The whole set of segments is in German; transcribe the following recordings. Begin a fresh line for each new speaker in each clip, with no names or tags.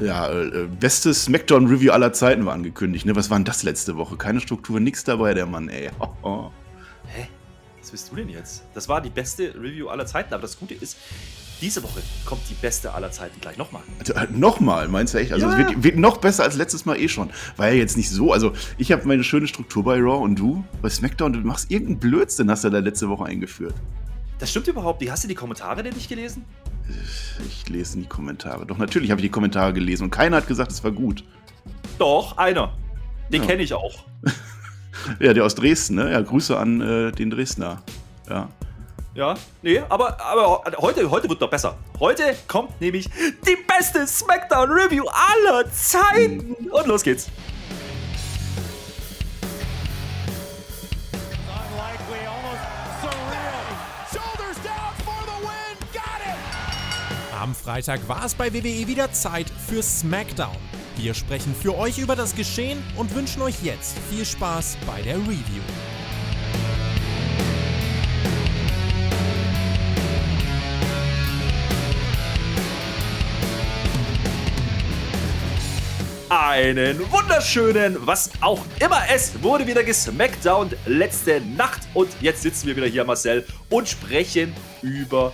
Ja, äh, bestes Smackdown-Review aller Zeiten war angekündigt. Ne? Was war denn das letzte Woche? Keine Struktur, nix dabei, der Mann, ey. Oh, oh.
Hä? Was bist du denn jetzt? Das war die beste Review aller Zeiten, aber das Gute ist, diese Woche kommt die beste aller Zeiten gleich nochmal.
Also, äh, nochmal, meinst du echt? Also
Ja.
es wird, wird noch besser als letztes Mal eh schon. War ja jetzt nicht so. Also ich habe meine schöne Struktur bei Raw und du bei SmackDown. Du machst irgendeinen Blödsinn, hast du da letzte Woche eingeführt.
Das stimmt überhaupt nicht. Hast du die Kommentare denn nicht gelesen?
Ich lese die Kommentare. Doch natürlich habe ich die Kommentare gelesen und keiner hat gesagt, es war gut.
Doch, einer. Den
Ja.
kenne ich auch.
Ja, der aus Dresden, ne? Ja, Grüße an äh, den Dresdner. Ja.
Ja, nee, aber, aber heute, heute wird noch besser. Heute kommt nämlich die beste Smackdown-Review aller Zeiten. Und los geht's.
Am Freitag war es bei WWE wieder Zeit für SmackDown. Wir sprechen für euch über das Geschehen und wünschen euch jetzt viel Spaß bei der Review.
Einen wunderschönen, was auch immer es, wurde wieder gesmackdown letzte Nacht. Und jetzt sitzen wir wieder hier, Marcel, und sprechen über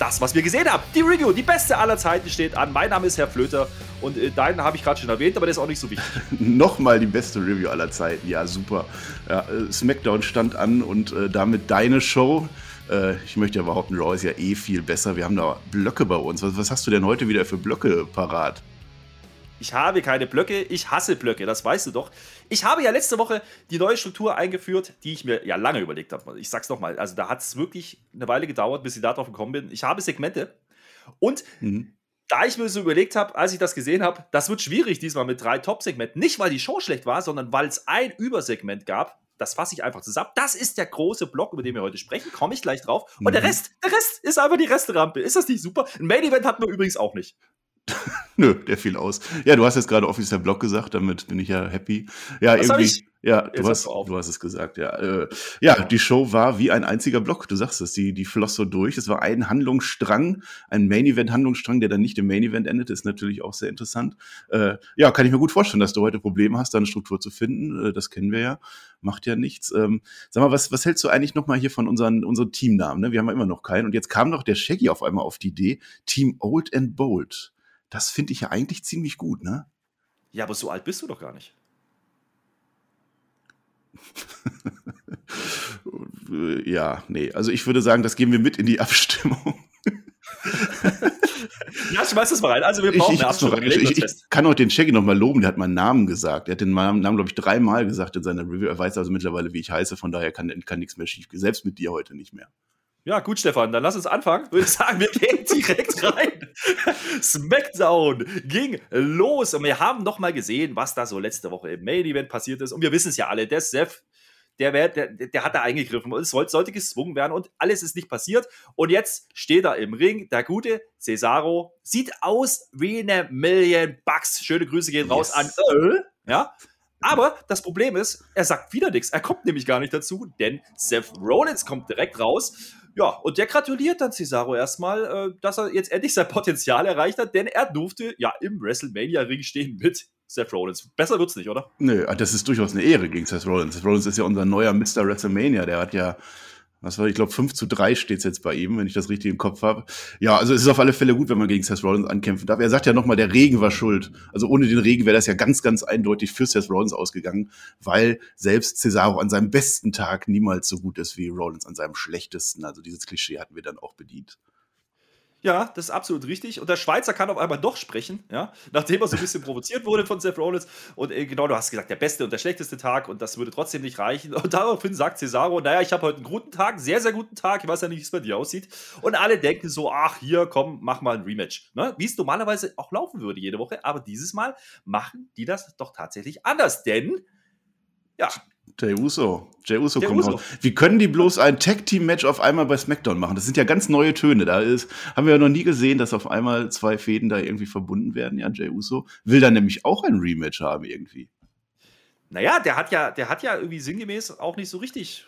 das, was wir gesehen haben. Die Review, die beste aller Zeiten steht an. Mein Name ist Herr Flöter und äh, deinen habe ich gerade schon erwähnt, aber der ist auch nicht so wichtig.
Nochmal die beste Review aller Zeiten. Ja, super. Ja, äh, SmackDown stand an und äh, damit deine Show. Äh, ich möchte ja behaupten, Raw ist ja eh viel besser. Wir haben da Blöcke bei uns. Was, was hast du denn heute wieder für Blöcke parat?
Ich habe keine Blöcke, ich hasse Blöcke, das weißt du doch. Ich habe ja letzte Woche die neue Struktur eingeführt, die ich mir ja lange überlegt habe. Ich sag's nochmal, also da hat es wirklich eine Weile gedauert, bis ich darauf gekommen bin. Ich habe Segmente und
Mhm.
da ich mir so überlegt habe, als ich das gesehen habe, das wird schwierig diesmal mit drei Top-Segmenten. Nicht, weil die Show schlecht war, sondern weil es ein Übersegment gab. Das fasse ich einfach zusammen. Das ist der große Block, über den wir heute sprechen. Komme ich gleich drauf. Und der
Mhm.
Rest, der Rest ist einfach die Resterampe. Ist das nicht super? Ein Main-Event hatten wir übrigens auch nicht.
Nö, der fiel aus. Ja, du hast jetzt gerade offiziell Block gesagt, damit bin ich ja happy. Ja,
Was
irgendwie. Ja, du hast, du hast es gesagt, ja. Äh, ja, die Show war wie ein einziger Block, du sagst es, die, die floss so durch. Es war ein Handlungsstrang, ein Main-Event-Handlungsstrang, der dann nicht im Main-Event endet, ist natürlich auch sehr interessant. Äh, ja, kann ich mir gut vorstellen, dass du heute Probleme hast, da eine Struktur zu finden. Äh, das kennen wir ja, macht ja nichts. Ähm, sag mal, was, was hältst du eigentlich nochmal hier von unseren, unseren Teamnamen? Ne? Wir haben ja immer noch keinen. Und jetzt kam doch der Shaggy auf einmal auf die Idee, Team Old and Bold. Das finde ich ja eigentlich ziemlich gut, ne?
Ja, aber so alt bist du doch gar nicht.
Ja, nee. Also ich würde sagen, das geben wir mit in die Abstimmung.
Ja, schmeiß das mal rein. Also wir brauchen
ich,
eine Abstimmung.
Ich, ich kann auch den Shaggy noch mal loben, der hat meinen Namen gesagt. Der hat den Namen, glaube ich, dreimal gesagt in seiner Review. Er weiß also mittlerweile, wie ich heiße, von daher kann, kann nichts mehr schief gehen. Selbst mit dir heute nicht mehr.
Ja, gut, Stefan, dann lass uns anfangen. Würde ich sagen, wir gehen direkt rein. Smackdown ging los und wir haben noch mal gesehen, was da so letzte Woche im Main Event passiert ist. Und wir wissen es ja alle, der Seth, der, wär, der, der hat da eingegriffen und es sollte, sollte gezwungen werden und alles ist nicht passiert. Und jetzt steht er im Ring, der gute Cesaro, sieht aus wie eine Million Bucks. Schöne Grüße gehen raus
Yes.
an Öl. Ja, aber das Problem ist, er sagt wieder nichts. Er kommt nämlich gar nicht dazu, denn Seth Rollins kommt direkt raus. Ja, und der gratuliert dann Cesaro erstmal, äh, dass er jetzt endlich sein Potenzial erreicht hat, denn er durfte ja im WrestleMania-Ring stehen mit Seth Rollins. Besser wird's nicht, oder?
Nö, das ist durchaus eine Ehre gegen Seth Rollins. Seth Rollins ist ja unser neuer Mr. WrestleMania. Der hat ja, was war, ich glaube, 5 zu 3 steht's jetzt bei ihm, wenn ich das richtig im Kopf habe. Ja, also es ist auf alle Fälle gut, wenn man gegen Seth Rollins ankämpfen darf. Er sagt ja nochmal, der Regen war schuld. Also ohne den Regen wäre das ja ganz, ganz eindeutig für Seth Rollins ausgegangen, weil selbst Cesaro an seinem besten Tag niemals so gut ist wie Rollins an seinem schlechtesten. Also dieses Klischee hatten wir dann auch bedient.
Ja, das ist absolut richtig. Und der Schweizer kann auf einmal doch sprechen, ja, nachdem er so ein bisschen provoziert wurde von Seth Rollins. Und äh, genau, du hast gesagt, der beste und der schlechteste Tag und das würde trotzdem nicht reichen. Und daraufhin sagt Cesaro, naja, ich habe heute einen guten Tag, sehr, sehr guten Tag. Ich weiß ja nicht, wie es bei dir aussieht. Und alle denken so, ach, hier, komm, mach mal ein Rematch. Ne? Wie es normalerweise auch laufen würde jede Woche. Aber dieses Mal machen die das doch tatsächlich anders. Denn, ja,
Jay Uso. Jay Uso
Jay
kommt
Uso.
raus. Wie können die bloß ein Tag-Team-Match auf einmal bei SmackDown machen? Das sind ja ganz neue Töne. Da ist, haben wir ja noch nie gesehen, dass auf einmal zwei Fäden da irgendwie verbunden werden. Ja, Jay Uso will dann nämlich auch ein Rematch haben irgendwie.
naja, der hat ja, der hat ja irgendwie sinngemäß auch nicht so richtig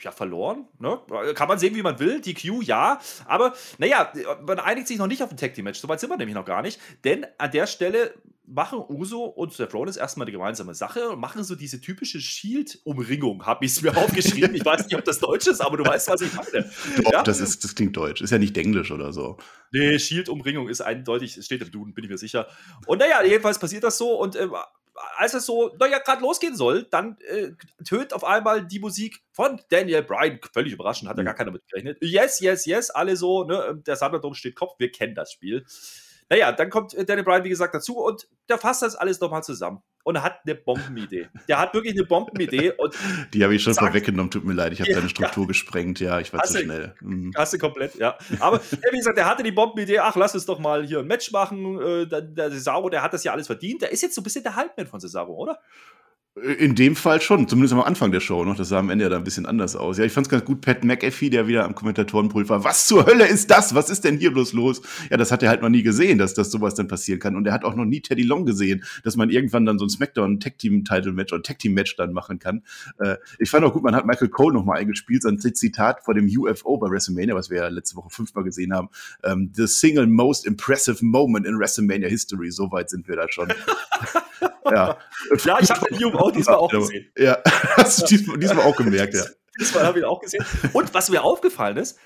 ja, verloren. Ne? Kann man sehen, wie man will. Die Q, ja. Aber naja, man einigt sich noch nicht auf ein Tag Team Match. Soweit sind wir nämlich noch gar nicht. Denn an der Stelle machen Uso und Seth Rollins erstmal eine gemeinsame Sache und machen so diese typische Shield-Umringung. Habe ich es mir aufgeschrieben. ich weiß nicht, ob das Deutsch ist, aber du weißt, was ich meine.
Doch, ja? das, ist, das klingt deutsch. Ist ja nicht Englisch oder so.
Nee, Shield-Umringung ist eindeutig, es steht im Duden, bin ich mir sicher. Und naja, jedenfalls passiert das so und äh, als es so, naja, gerade losgehen soll, dann äh, tönt auf einmal die Musik von Daniel Bryan. Völlig überraschend, hat ja mhm. gar keiner mit gerechnet. Yes, yes, yes, alle so, ne, der Thunderdome steht Kopf, wir kennen das Spiel. Naja, dann kommt äh, Daniel Bryan, wie gesagt, dazu und der fasst das alles nochmal zusammen und hat eine Bombenidee. Der hat wirklich eine Bombenidee. Und
Die habe ich schon vorweggenommen, tut mir leid, ich habe ja, deine Struktur ja. gesprengt, ja, ich war hast zu schnell.
Mhm. Hast du komplett, ja. Aber wie gesagt, der hatte die Bombenidee, ach, lass uns doch mal hier ein Match machen. Äh, der, der Cesaro, der hat das ja alles verdient. Der ist jetzt so ein bisschen der Halbman von Cesaro, oder?
In dem Fall schon, zumindest am Anfang der Show noch. Das sah am Ende ja da ein bisschen anders aus. Ja, ich fand es ganz gut, Pat McAfee, der wieder am Kommentatorenpult war. Was zur Hölle ist das? Was ist denn hier bloß los? Ja, das hat er halt noch nie gesehen, dass, dass sowas dann passieren kann. Und er hat auch noch nie Teddy Long gesehen, dass man irgendwann dann so ein Smackdown Tag Team Title Match oder Tag Team Match dann machen kann. Äh, ich fand auch gut, man hat Michael Cole noch mal eingespielt, sein Zitat vor dem UFO bei WrestleMania, was wir ja letzte Woche fünfmal gesehen haben. Ähm, The single most impressive moment in WrestleMania history. So weit sind wir da schon.
ja. ja, ich habe den UFO diesmal auch gesehen.
Ja, hast du diesmal, diesmal auch gemerkt, ja.
Diesmal habe ich auch gesehen. Und was mir aufgefallen ist,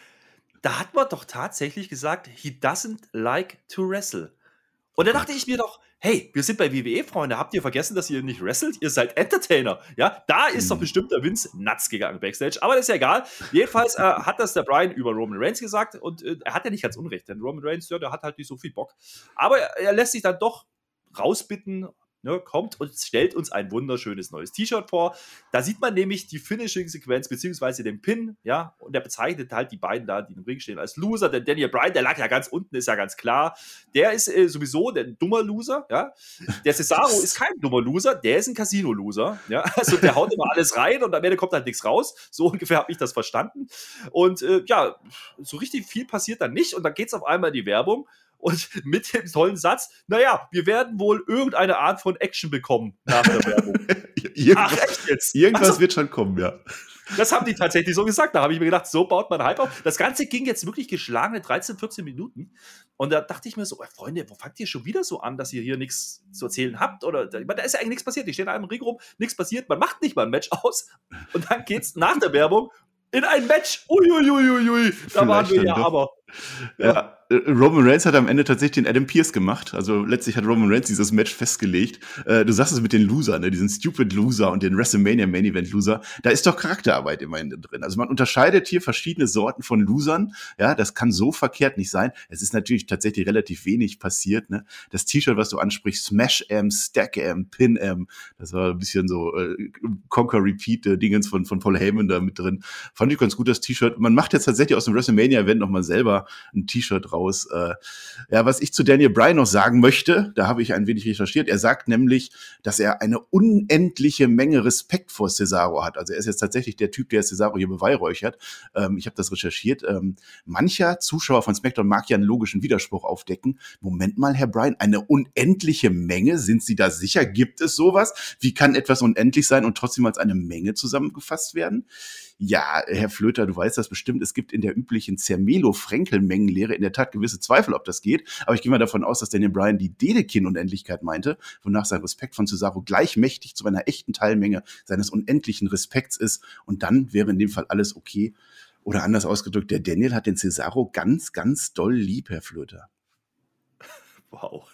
da hat man doch tatsächlich gesagt, he doesn't like to wrestle. Und da dachte ich mir doch, hey, wir sind bei WWE, Freunde, habt ihr vergessen, dass ihr nicht wrestelt? Ihr seid Entertainer. Ja, da ist doch mhm. bestimmt der Vince nuts gegangen backstage. Aber das ist ja egal. Jedenfalls äh, hat das der Brian über Roman Reigns gesagt und äh, er hat ja nicht ganz unrecht, denn Roman Reigns, ja, der hat halt nicht so viel Bock. Aber er, er lässt sich dann doch rausbitten ne, kommt und stellt uns ein wunderschönes neues T-Shirt vor. Da sieht man nämlich die Finishing-Sequenz beziehungsweise den Pin, ja, und er bezeichnet halt die beiden da, die im Ring stehen, als Loser. Denn Daniel Bryan, der lag ja ganz unten, ist ja ganz klar. Der ist äh, sowieso der dummer Loser, ja. Der Cesaro ist kein dummer Loser, der ist ein Casino-Loser, ja. Also der haut immer alles rein und am Ende kommt halt nichts raus. So ungefähr habe ich das verstanden. Und äh, ja, so richtig viel passiert dann nicht und dann geht es auf einmal in die Werbung und mit dem tollen Satz, naja, wir werden wohl irgendeine Art von Action bekommen nach der Werbung.
irgendwas, Ach, echt jetzt? Irgendwas also, wird schon kommen, ja.
Das haben die tatsächlich so gesagt. Da habe ich mir gedacht, so baut man Hype auf. Das Ganze ging jetzt wirklich geschlagene 13, 14 Minuten. Und da dachte ich mir so, Freunde, wo fangt ihr schon wieder so an, dass ihr hier nichts zu erzählen habt? Oder da ist ja eigentlich nichts passiert. Die stehen in einem Ring rum, nichts passiert. Man macht nicht mal ein Match aus. Und dann geht's nach der Werbung in ein Match. Uiuiuiui. Ui, ui, ui. Da Vielleicht waren wir ja doch. aber.
Ja. ja. Äh, Roman Reigns hat am Ende tatsächlich den Adam Pierce gemacht. Also letztlich hat Roman Reigns dieses Match festgelegt. Äh, du sagst es mit den Losern, ne? diesen Stupid Loser und den WrestleMania Main Event Loser. Da ist doch Charakterarbeit immerhin drin. Also man unterscheidet hier verschiedene Sorten von Losern. Ja, das kann so verkehrt nicht sein. Es ist natürlich tatsächlich relativ wenig passiert. Ne? Das T-Shirt, was du ansprichst, Smash M, Stack M, Pin M, das war ein bisschen so äh, Conquer Repeat äh, Dingens von, von Paul Heyman da mit drin. Fand ich ganz gut, das T-Shirt. Man macht jetzt tatsächlich aus dem WrestleMania Event nochmal selber ein T-Shirt raus. Äh, ja, was ich zu Daniel Bryan noch sagen möchte, da habe ich ein wenig recherchiert. Er sagt nämlich, dass er eine unendliche Menge Respekt vor Cesaro hat. Also er ist jetzt tatsächlich der Typ, der Cesaro hier beweihräuchert. Ähm, ich habe das recherchiert. Ähm, mancher Zuschauer von SmackDown mag ja einen logischen Widerspruch aufdecken. Moment mal, Herr Bryan, eine unendliche Menge? Sind Sie da sicher? Gibt es sowas? Wie kann etwas unendlich sein und trotzdem als eine Menge zusammengefasst werden? Ja, Herr Flöter, du weißt das bestimmt. Es gibt in der üblichen Zermelo-Frenkel-Mengenlehre in der Tat gewisse Zweifel, ob das geht. Aber ich gehe mal davon aus, dass Daniel Bryan die Dedekin-Unendlichkeit meinte, wonach sein Respekt von Cesaro gleichmächtig zu einer echten Teilmenge seines unendlichen Respekts ist. Und dann wäre in dem Fall alles okay. Oder anders ausgedrückt, der Daniel hat den Cesaro ganz, ganz doll lieb, Herr Flöter.
Wow.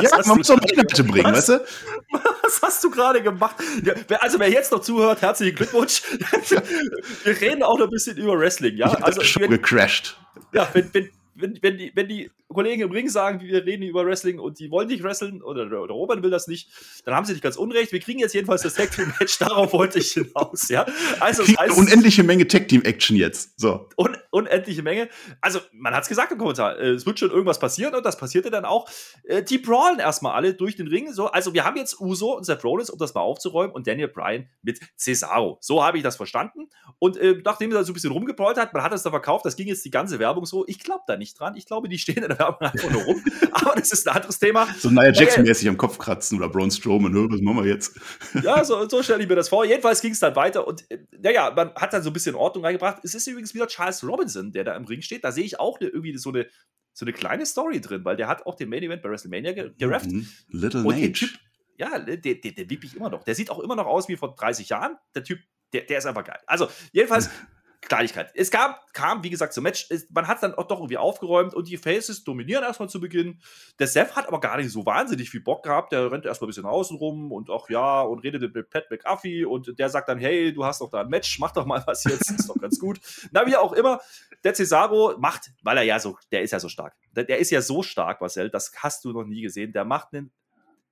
Ja, man muss doch Inhalte bringen, weißt du?
Was hast du gerade gemacht? Ja, also wer jetzt noch zuhört, herzlichen Glückwunsch. Wir reden auch noch ein bisschen über Wrestling, ja?
Ich also schon gecrashed.
Ja, wenn, wenn, wenn, wenn, die, wenn die Kollegen im Ring sagen, wir reden über Wrestling und die wollen nicht wresteln oder, oder Robert will das nicht, dann haben sie nicht ganz unrecht. Wir kriegen jetzt jedenfalls das Tag Team Match, darauf wollte ich hinaus, ja.
Also, das heißt, unendliche Menge Tag Team Action jetzt. So.
Un, unendliche Menge. Also, man hat es gesagt im Kommentar, äh, es wird schon irgendwas passieren und das passierte dann auch. Äh, die brawlen erstmal alle durch den Ring. So, also, wir haben jetzt Uso und Seth Rollins, um das mal aufzuräumen, und Daniel Bryan mit Cesaro. So habe ich das verstanden. Und äh, nachdem er so ein bisschen rumgebrawlt hat, man hat es da verkauft, das ging jetzt die ganze Werbung so. Ich glaube da nicht dran. Ich glaube, die stehen in der labern einfach nur rum. Aber das ist ein anderes Thema.
So Nia Jackson-mäßig am Kopf kratzen oder Braun Strowman, ne? was machen wir jetzt?
Ja, so, so stelle ich mir das vor. Jedenfalls ging es dann weiter und äh, naja, man hat dann so ein bisschen Ordnung reingebracht. Es ist übrigens wieder Charles Robinson, der da im Ring steht. Da sehe ich auch eine, irgendwie so eine, so eine kleine Story drin, weil der hat auch den Main Event bei WrestleMania ge gerefft.
Mhm. Little
Und
Nage.
Typ, ja, der, der, der liebe ich immer noch. Der sieht auch immer noch aus wie vor 30 Jahren. Der Typ, der, der ist einfach geil. Also, jedenfalls, Kleinigkeit. Es gab, kam, wie gesagt, zum Match. Es, man hat dann auch doch irgendwie aufgeräumt und die Faces dominieren erstmal zu Beginn. Der Seth hat aber gar nicht so wahnsinnig viel Bock gehabt. Der rennt erstmal ein bisschen außen rum und auch ja und redet mit Pat McAfee und der sagt dann: Hey, du hast doch da ein Match, mach doch mal was jetzt, ist doch ganz gut. Na, wie auch immer, der Cesaro macht, weil er ja so, der ist ja so stark. Der, der ist ja so stark, Marcel, das hast du noch nie gesehen. Der macht einen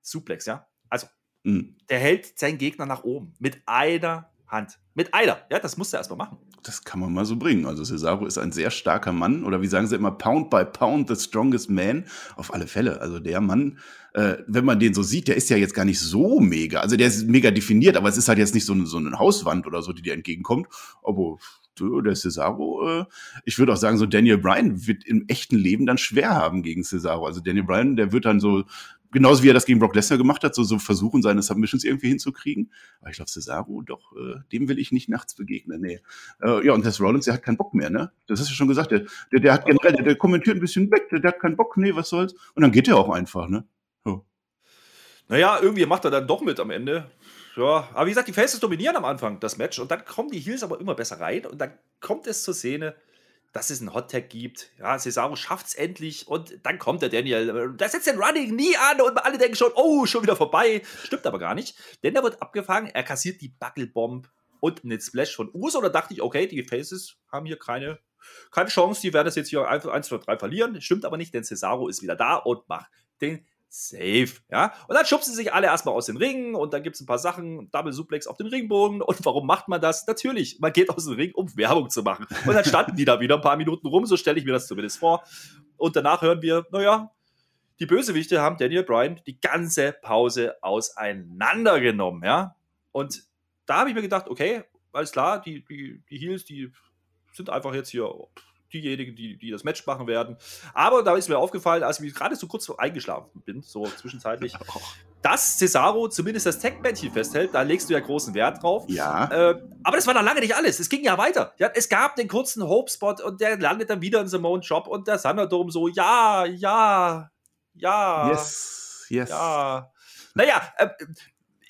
Suplex, ja. Also,
Mhm.
der hält seinen Gegner nach oben mit einer Hand. Mit einer. Ja, das musste er erstmal machen.
Das kann man mal so bringen. Also Cesaro ist ein sehr starker Mann oder wie sagen sie immer, Pound by Pound, the strongest man. Auf alle Fälle. Also der Mann, äh, wenn man den so sieht, der ist ja jetzt gar nicht so mega. Also der ist mega definiert, aber es ist halt jetzt nicht so eine, so eine Hauswand oder so, die dir entgegenkommt. Aber der Cesaro, äh, ich würde auch sagen, so Daniel Bryan wird im echten Leben dann schwer haben gegen Cesaro. Also Daniel Bryan, der wird dann so genauso wie er das gegen Brock Lesnar gemacht hat, so, so versuchen, seine Submissions irgendwie hinzukriegen. Aber ich glaube, Cesaro, doch, äh, dem will ich nicht nachts begegnen. Nee. Äh, ja, und das Rollins, der hat keinen Bock mehr, ne? Das hast du schon gesagt. Der, der, der hat generell, der, der kommentiert ein bisschen weg, der, der hat keinen Bock, nee, was soll's. Und dann geht er auch einfach, ne? So.
Naja, irgendwie macht er dann doch mit am Ende. Ja, aber wie gesagt, die Faces dominieren am Anfang das Match und dann kommen die Heels aber immer besser rein und dann kommt es zur Szene, dass es einen Hot Tag gibt. Ja, Cesaro schafft es endlich und dann kommt der Daniel. Da setzt den Running nie an und alle denken schon, oh, schon wieder vorbei. Stimmt aber gar nicht, denn er wird abgefangen, er kassiert die Buckelbomb und einen Splash von Uso. Da dachte ich, okay, die Faces haben hier keine, keine Chance, die werden das jetzt hier 1, 2, 3 verlieren. Stimmt aber nicht, denn Cesaro ist wieder da und macht den Safe, ja. Und dann schubsen sich alle erstmal aus den Ringen und dann gibt es ein paar Sachen, Double Suplex auf dem Ringbogen. Und warum macht man das? Natürlich, man geht aus dem Ring, um Werbung zu machen. Und dann standen die da wieder ein paar Minuten rum, so stelle ich mir das zumindest vor. Und danach hören wir, naja, die Bösewichte haben Daniel Bryan die ganze Pause auseinandergenommen, ja. Und da habe ich mir gedacht, okay, alles klar, die, die, die Heels, die sind einfach jetzt hier diejenigen, die, die das Match machen werden. Aber da ist mir aufgefallen, als ich gerade so kurz eingeschlafen bin, so zwischenzeitlich, dass Cesaro zumindest das Tech-Männchen festhält. Da legst du ja großen Wert drauf.
Ja.
Äh, aber das war noch lange nicht alles. Es ging ja weiter. Ja, es gab den kurzen Hope-Spot und der landet dann wieder in Simone Job und der Thunderdome so, ja, ja, ja.
yes, yes.
Ja. Naja, äh,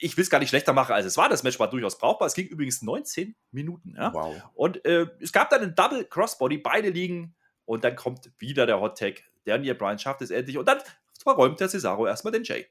ich will es gar nicht schlechter machen, als es war. Das Match war durchaus brauchbar. Es ging übrigens 19 Minuten. Ja?
Wow.
Und äh, es gab dann einen Double Crossbody, beide liegen. Und dann kommt wieder der Hot Tag. Daniel Bryan schafft es endlich. Und dann verräumt der Cesaro erstmal den Jay.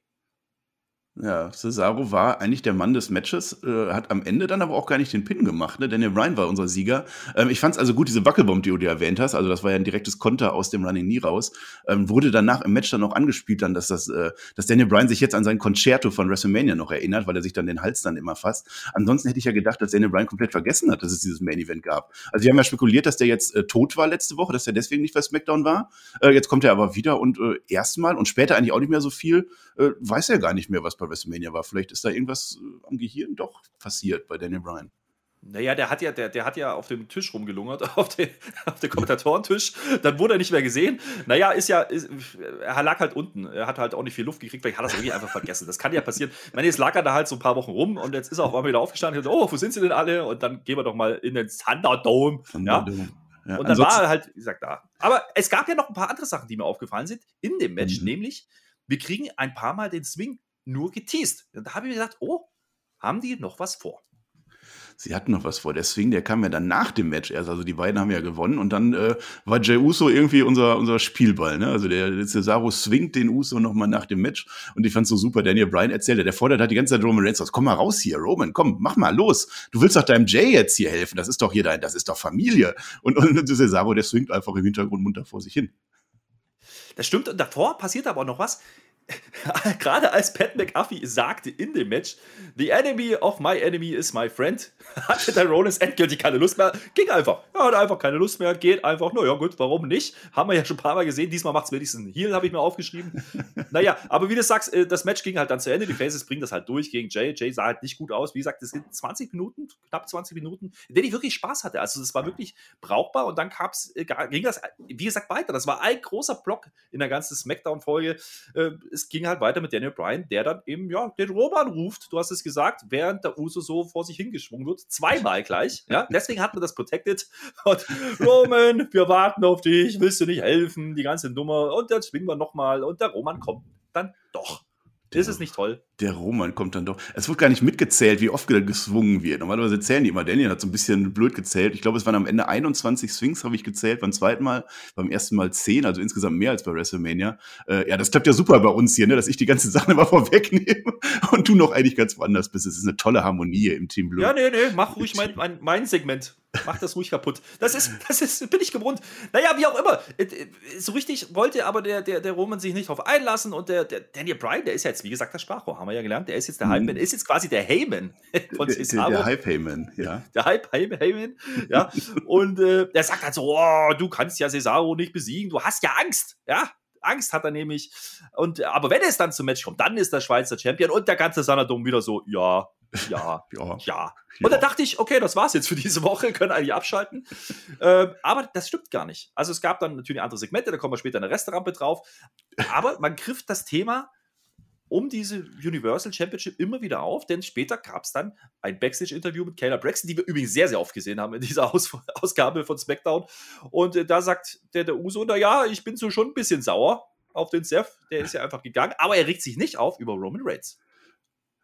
Ja, Cesaro war eigentlich der Mann des Matches, äh, hat am Ende dann aber auch gar nicht den Pin gemacht. Ne? Daniel Bryan war unser Sieger. Ähm, ich fand es also gut, diese Wackelbomb, die du dir erwähnt hast, also das war ja ein direktes Konter aus dem Running Knee raus, ähm, wurde danach im Match dann auch angespielt, dann, dass, das, äh, dass Daniel Bryan sich jetzt an sein Concerto von WrestleMania noch erinnert, weil er sich dann den Hals dann immer fasst. Ansonsten hätte ich ja gedacht, dass Daniel Bryan komplett vergessen hat, dass es dieses Main Event gab. Also wir haben ja spekuliert, dass der jetzt äh, tot war letzte Woche, dass er deswegen nicht bei SmackDown war. Äh, jetzt kommt er aber wieder und äh, erstmal und später eigentlich auch nicht mehr so viel, äh, weiß er gar nicht mehr, was bei WrestleMania war. Vielleicht ist da irgendwas äh, am Gehirn doch passiert bei Daniel Bryan.
Naja, der hat ja, der, der hat ja auf dem Tisch rumgelungert, auf, den, auf dem Kommentatorentisch. Dann wurde er nicht mehr gesehen. Naja, ist ja, ist, er lag halt unten. Er hat halt auch nicht viel Luft gekriegt, vielleicht hat er es irgendwie einfach vergessen. Das kann ja passieren. Ich meine, jetzt lag er da halt so ein paar Wochen rum und jetzt ist er auf einmal wieder aufgestanden und gesagt, oh, wo sind sie denn alle? Und dann gehen wir doch mal in den Thunderdome. Ja?
Ja,
Und dann war er halt, wie gesagt, da. Aber es gab ja noch ein paar andere Sachen, die mir aufgefallen sind in dem Match,
Mhm.
nämlich, wir kriegen ein paar Mal den Swing nur geteased. Und da habe ich mir gedacht, oh, haben die noch was vor?
Sie hatten noch was vor. Der Swing, der kam ja dann nach dem Match erst. Also die beiden haben ja gewonnen und dann äh, war Jey Uso irgendwie unser, unser Spielball. Ne? Also der, der Cesaro swingt den Uso nochmal nach dem Match und ich fand's so super. Daniel Bryan erzählte, der fordert halt die ganze Zeit Roman Reigns aus. Komm mal raus hier, Roman, komm, mach mal los. Du willst doch deinem Jay jetzt hier helfen. Das ist doch hier dein, das ist doch Familie. Und, und Cesaro, der swingt einfach im Hintergrund munter vor sich hin.
Das stimmt. Und davor passiert aber auch noch was. gerade als Pat McAfee sagte in dem Match, The enemy of my enemy is my friend, hatte der Rollins endgültig keine Lust mehr. Ging einfach. Er hatte einfach keine Lust mehr. Geht einfach. Naja, gut, warum nicht? Haben wir ja schon ein paar Mal gesehen. Diesmal macht es wenigstens einen Heal, habe ich mir aufgeschrieben. naja, aber wie du sagst, äh, das Match ging halt dann zu Ende. Die Faces bringen das halt durch gegen Jay. Jay sah halt nicht gut aus. Wie gesagt, das sind 20 Minuten, knapp 20 Minuten, in denen ich wirklich Spaß hatte. Also, das war wirklich brauchbar und dann gab's, äh, ging das, wie gesagt, weiter. Das war ein großer Block in der ganzen Smackdown-Folge. Äh, es ging halt weiter mit Daniel Bryan, der dann eben, ja, den Roman ruft. Du hast es gesagt, während der Uso so vor sich hingeschwungen wird. Zweimal gleich. Ja, deswegen hat man das Protected. Und Roman, wir warten auf dich. Willst du nicht helfen? Die ganze Nummer. Und dann schwingen wir nochmal. Und der Roman kommt dann doch. Das ist nicht toll.
Der Roman kommt dann doch. Es wird gar nicht mitgezählt, wie oft gezwungen wird. Normalerweise zählen die immer. Daniel hat so ein bisschen blöd gezählt. Ich glaube, es waren am Ende 21 Swings, habe ich gezählt. Beim zweiten Mal, beim ersten Mal 10, also insgesamt mehr als bei WrestleMania. Äh, ja, das klappt ja super bei uns hier, ne? dass ich die ganze Sache immer vorwegnehme und du noch eigentlich ganz woanders bist. Es ist eine tolle Harmonie im Team Blue.
Ja, nee, nee, mach ruhig mein, mein, mein Segment. Mach das ruhig kaputt. Das ist, das ist, bin ich gewohnt. Naja, wie auch immer. Äh, äh, So richtig wollte aber der, der, der Roman sich nicht drauf einlassen und der, der Daniel Bryan, der ist jetzt, wie gesagt, das Sprachrohr, haben wir ja gelernt. Der ist jetzt der
Mhm.
Hype-Man, ist jetzt quasi der Heyman von
der, der,
Cesaro.
der Hype Heyman, ja.
Der Hype, Hype, Heyman, ja. Und äh, der sagt halt so, oh, du kannst ja Cesaro nicht besiegen, du hast ja Angst, ja. Angst hat er nämlich. Und, aber wenn es dann zum Match kommt, dann ist der Schweizer Champion und der ganze Sanadom wieder so, ja, ja,
Ja.
ja. Und da dachte ich, okay, das war's jetzt für diese Woche, können eigentlich abschalten. ähm, aber das stimmt gar nicht. Also es gab dann natürlich andere Segmente, da kommen wir später in der Restaurante drauf. Aber man griff das Thema um diese Universal Championship immer wieder auf, denn später gab es dann ein Backstage-Interview mit Kayla Braxton, die wir übrigens sehr, sehr oft gesehen haben in dieser Aus Ausgabe von SmackDown. Und äh, da sagt der, der Uso, na ja, ich bin so schon ein bisschen sauer auf den Seth, der ist ja einfach gegangen, aber er regt sich nicht auf über Roman Reigns.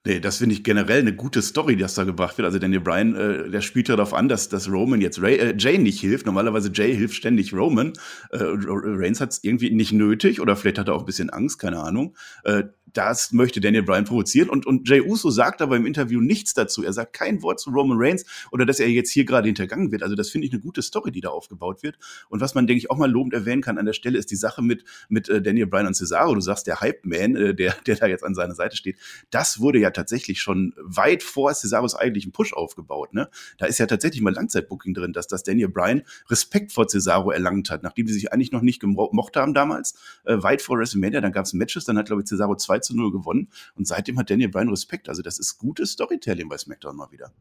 Nee, das finde ich generell eine gute Story, die das da gebracht wird. Also Daniel Bryan, äh, der spielt darauf an, dass, dass Roman jetzt Ray, äh, Jay nicht hilft. Normalerweise Jay hilft ständig Roman. Äh, Reigns hat es irgendwie nicht nötig oder vielleicht hat er auch ein bisschen Angst, keine Ahnung. Äh, das möchte Daniel Bryan provozieren und, und Jay Uso sagt aber im Interview nichts dazu. Er sagt kein Wort zu Roman Reigns oder dass er jetzt hier gerade hintergangen wird. Also das finde ich eine gute Story, die da aufgebaut wird. Und was man, denke ich, auch mal lobend erwähnen kann an der Stelle, ist die Sache mit, mit äh, Daniel Bryan und Cesaro. Du sagst, der Hype-Man, äh, der, der da jetzt an seiner Seite steht, das wurde ja tatsächlich schon weit vor Cesaros eigentlichen Push aufgebaut. Ne? Da ist ja tatsächlich mal Langzeitbooking drin, dass das Daniel Bryan Respekt vor Cesaro erlangt hat, nachdem die sich eigentlich noch nicht gemocht haben damals, äh, weit vor WrestleMania. Dann gab es Matches, dann hat, glaube ich, Cesaro 2 zu 0 gewonnen und seitdem hat Daniel Bryan Respekt. Also das ist gutes Storytelling bei SmackDown mal wieder.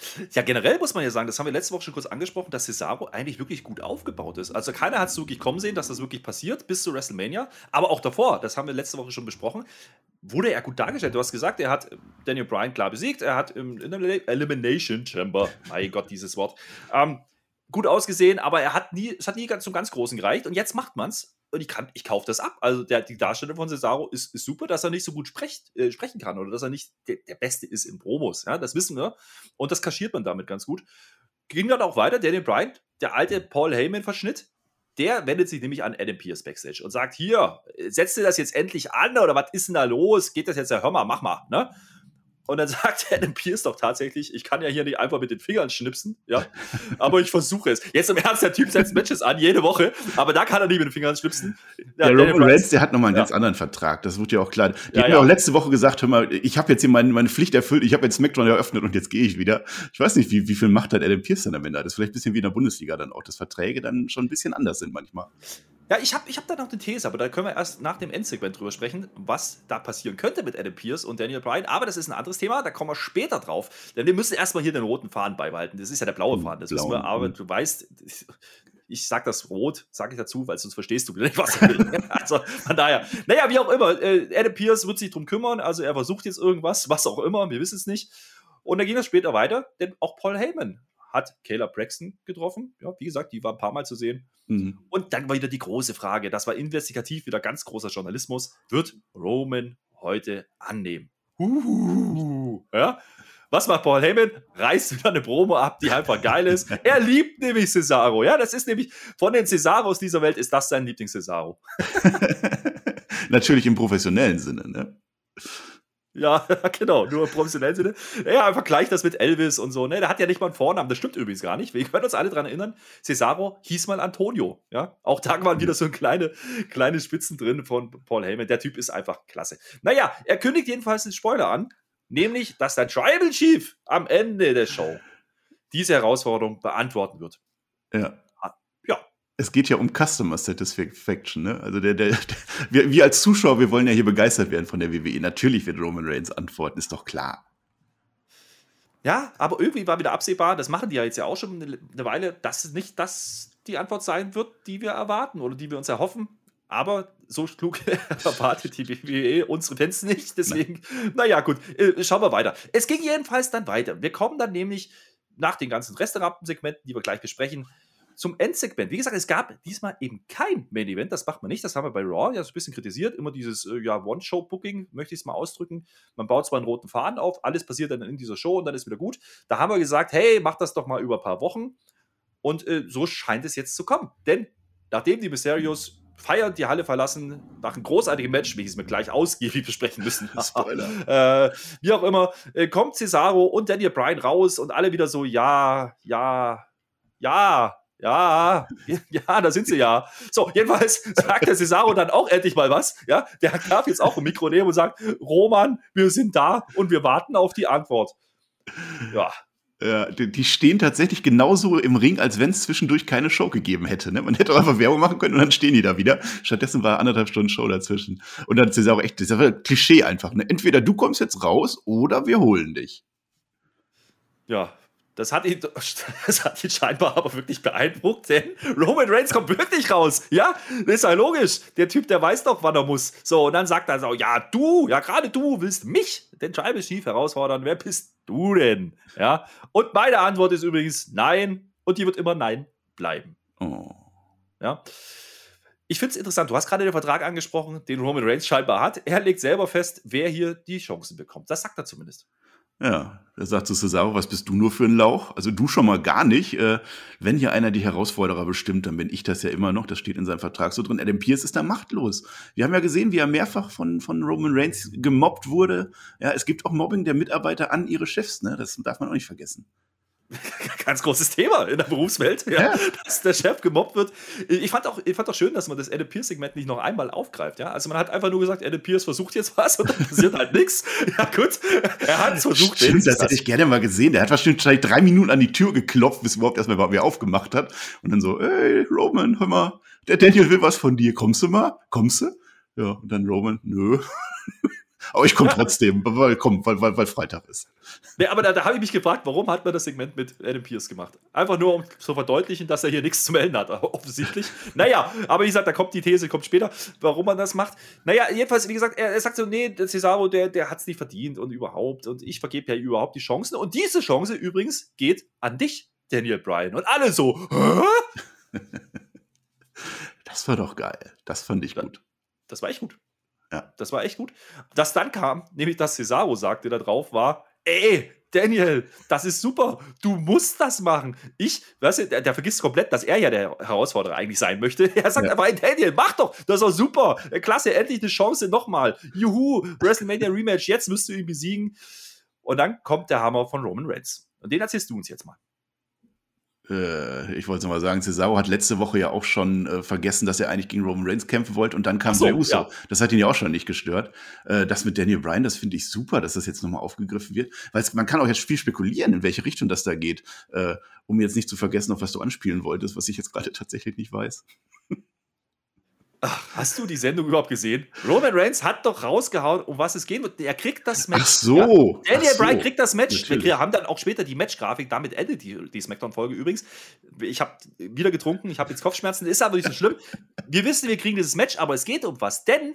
Ja, generell muss man ja sagen, das haben wir letzte Woche schon kurz angesprochen, dass Cesaro eigentlich wirklich gut aufgebaut ist. Also keiner hat es wirklich kommen sehen, dass das wirklich passiert bis zu WrestleMania. Aber auch davor, das haben wir letzte Woche schon besprochen, wurde er gut dargestellt. Du hast gesagt, er hat Daniel Bryan klar besiegt. Er hat im, Elimination Chamber, mein Gott, dieses Wort, ähm, gut ausgesehen, aber er hat nie, es hat nie ganz zum ganz Großen gereicht. Und jetzt macht man's. Und ich, kann, ich kaufe das ab. Also der, die Darstellung von Cesaro ist, ist super, dass er nicht so gut sprecht, äh, sprechen kann oder dass er nicht der, der Beste ist in Promos. Ja, das wissen wir. Und das kaschiert man damit ganz gut. Ging dann auch weiter. Daniel Bryan, der alte Paul Heyman-Verschnitt, der wendet sich nämlich an Adam Pierce Backstage und sagt: Hier, setzt dir das jetzt endlich an oder was ist denn da los? Geht das jetzt ja, hör mal, mach mal. Ne? Und dann sagt Adam Pierce doch tatsächlich, ich kann ja hier nicht einfach mit den Fingern schnipsen, ja, aber ich versuche es. Jetzt im Ernst, der Typ setzt Matches an, jede Woche, aber da kann er nicht mit den Fingern schnipsen. Ja,
Der Roman Reigns, der hat nochmal einen
Ja.
ganz anderen Vertrag. Das wurde ja auch klar. Die
Ja,
haben
ja.
ja auch letzte Woche gesagt, hör mal, ich habe jetzt hier meine, meine Pflicht erfüllt, ich habe jetzt SmackDown eröffnet und jetzt gehe ich wieder. Ich weiß nicht, wie, wie viel Macht hat Adam Pierce dann am Ende? Das ist vielleicht ein bisschen wie in der Bundesliga dann auch, dass Verträge dann schon ein bisschen anders sind manchmal.
Ja, ich habe ich hab da noch eine These, aber da können wir erst nach dem Endsegment drüber sprechen, was da passieren könnte mit Adam Pierce und Daniel Bryan. Aber das ist ein anderes Thema, da kommen wir später drauf. Denn wir müssen erstmal hier den roten Faden beibehalten. Das ist ja der blaue
Den
Faden, das wissen
blauen,
wir. Aber
mhm.
du weißt, ich sag das rot, sage ich dazu, weil sonst verstehst du nicht, was ich will. also von daher, naja, wie auch immer, äh, Adam Pierce wird sich drum kümmern. Also er versucht jetzt irgendwas, was auch immer, wir wissen es nicht. Und dann ging das später weiter, denn auch Paul Heyman hat Kayla Braxton getroffen. Ja, wie gesagt, die war ein paar Mal zu sehen.
Mhm.
Und dann war wieder die große Frage, das war investigativ wieder ganz großer Journalismus, wird Roman heute annehmen? Uhuhu. Ja? Was macht Paul Heyman? Reißt wieder eine Promo ab, die einfach geil ist. Er liebt nämlich Cesaro. Ja, das ist nämlich von den Cesaros dieser Welt ist das sein Lieblings-Cesaro.
Natürlich im professionellen Sinne, ne?
Ja, genau, nur im professionellen Sinne. Ja, vergleich das mit Elvis und so. Ne? Der hat ja nicht mal einen Vornamen, das stimmt übrigens gar nicht. Wir können uns alle daran erinnern, Cesaro hieß mal Antonio. Ja? Auch da waren wieder so kleine, kleine Spitzen drin von Paul Heyman. Der Typ ist einfach klasse. Naja, er kündigt jedenfalls einen Spoiler an, nämlich, dass der Tribal Chief am Ende der Show diese Herausforderung beantworten wird.
Ja. Es geht ja um Customer Satisfaction, ne? Also der, der, der wir, wir als Zuschauer, wir wollen ja hier begeistert werden von der WWE. Natürlich wird Roman Reigns antworten, ist doch klar.
Ja, aber irgendwie war wieder absehbar, das machen die ja jetzt ja auch schon eine Weile, dass es nicht das die Antwort sein wird, die wir erwarten oder die wir uns erhoffen. Aber so klug erwartet die WWE unsere Fans nicht. Deswegen, naja, gut, äh, schauen wir weiter. Es ging jedenfalls dann weiter. Wir kommen dann nämlich nach den ganzen Restaurantensegmenten, die wir gleich besprechen, zum Endsegment. Wie gesagt, es gab diesmal eben kein Main Event, das macht man nicht, das haben wir bei Raw ja so ein bisschen kritisiert, immer dieses äh, ja, One-Show-Booking, möchte ich es mal ausdrücken. Man baut zwar einen roten Faden auf, alles passiert dann in dieser Show und dann ist wieder gut. Da haben wir gesagt, hey, mach das doch mal über ein paar Wochen. Und äh, so scheint es jetzt zu kommen. Denn nachdem die Mysterios feiernd die Halle verlassen, nach einem großartigen Match, welches wir gleich ausgiebig besprechen müssen,
Spoiler.
äh, wie auch immer, äh, kommt Cesaro und Daniel Bryan raus und alle wieder so, ja, ja, ja, ja, ja, da sind sie ja. So, jedenfalls sagt der Cesaro dann auch endlich mal was. Ja, der darf jetzt auch ein Mikro nehmen und sagt, Roman, wir sind da und wir warten auf die Antwort. Ja,
Ja, die, die stehen tatsächlich genauso im Ring, als wenn es zwischendurch keine Show gegeben hätte. Ne? Man hätte auch einfach Werbung machen können und dann stehen die da wieder. Stattdessen war anderthalb Stunden Show dazwischen. Und dann ist es auch echt, das ist ja Klischee einfach. Ne? Entweder du kommst jetzt raus oder wir holen dich.
ja. Das hat, ihn, das hat ihn scheinbar aber wirklich beeindruckt, denn Roman Reigns kommt wirklich raus. Ja, das ist ja logisch. Der Typ, der weiß doch, wann er muss. So, und dann sagt er so: Ja, du, ja, gerade du willst mich, den Tribal Chief, herausfordern. Wer bist du denn? Ja, und meine Antwort ist übrigens Nein. Und die wird immer Nein bleiben.
Oh.
Ja. Ich finde es interessant. Du hast gerade den Vertrag angesprochen, den Roman Reigns scheinbar hat. Er legt selber fest, wer hier die Chancen bekommt. Das sagt er zumindest.
Ja, er sagt zu Cesaro, was bist du nur für ein Lauch? Also du schon mal gar nicht. Äh, wenn hier einer die Herausforderer bestimmt, dann bin ich das ja immer noch. Das steht in seinem Vertrag so drin. Adam Pierce ist da machtlos. Wir haben ja gesehen, wie er mehrfach von, von Roman Reigns gemobbt wurde. Ja, es gibt auch Mobbing der Mitarbeiter an ihre Chefs. Ne? Das darf man auch nicht vergessen.
Ganz großes Thema in der Berufswelt, ja,
Ja.
dass der Chef gemobbt wird. Ich fand auch, ich fand auch schön, dass man das Adam Pierce-Segment nicht noch einmal aufgreift. Ja? Also man hat einfach nur gesagt, Adam Pierce versucht jetzt was und dann passiert halt nichts. Ja gut, er hat es versucht.
Stimmt, das hätte ich gerne mal gesehen. Der hat wahrscheinlich drei Minuten an die Tür geklopft, bis überhaupt erstmal wer aufgemacht hat. Und dann so, ey, Roman, hör mal, der Daniel will was von dir. Kommst du mal? Kommst du? Ja, und dann Roman, nö. Aber ich komme trotzdem, weil, komm, weil, weil, weil Freitag ist.
Nee, aber da, da habe ich mich gefragt, warum hat man das Segment mit Adam Pierce gemacht? Einfach nur, um zu verdeutlichen, dass er hier nichts zu melden hat, aber offensichtlich. Naja, aber wie gesagt, da kommt die These, kommt später, warum man das macht. Naja, jedenfalls, wie gesagt, er, er sagt so, nee, der Cesaro, der, der hat es nicht verdient und überhaupt und ich vergebe ja überhaupt die Chancen. Und diese Chance übrigens geht an dich, Daniel Bryan. Und alle so?
Das war doch geil. Das fand ich gut.
Das war echt gut.
Ja.
Das war echt gut. Das dann kam, nämlich dass Cesaro sagte da drauf, war, ey, Daniel, das ist super. Du musst das machen. Ich, weißt du, der, der vergisst komplett, dass er ja der Herausforderer eigentlich sein möchte. Er sagt
Ja.
aber, ey, Daniel, mach doch. Das ist doch super. Klasse, endlich eine Chance nochmal. Juhu, WrestleMania Rematch, jetzt müsst du ihn besiegen. Und dann kommt der Hammer von Roman Reigns. Und den erzählst du uns jetzt mal.
Äh, ich wollte mal sagen, Cesaro hat letzte Woche ja auch schon äh, vergessen, dass er eigentlich gegen Roman Reigns kämpfen wollte und dann kam
Ach so,
Jey Uso.
ja.
Das hat ihn ja auch schon nicht gestört. Äh, das mit Daniel Bryan, das finde ich super, dass das jetzt nochmal aufgegriffen wird, weil es- man kann auch jetzt viel spekulieren, in welche Richtung das da geht, äh, um jetzt nicht zu vergessen, auf was du anspielen wolltest, was ich jetzt gerade tatsächlich nicht weiß.
Hast du die Sendung überhaupt gesehen? Roman Reigns hat doch rausgehauen, um was es geht. Und er kriegt das Match.
Ach so.
Ja.
Ach
Daniel
so.
Bryan kriegt das Match.
Natürlich.
Wir haben dann auch später die Matchgrafik. Damit endet die, die Smackdown-Folge übrigens. Ich habe wieder getrunken, ich habe jetzt Kopfschmerzen. Ist aber nicht so schlimm. Wir wissen, wir kriegen dieses Match, aber es geht um was. Denn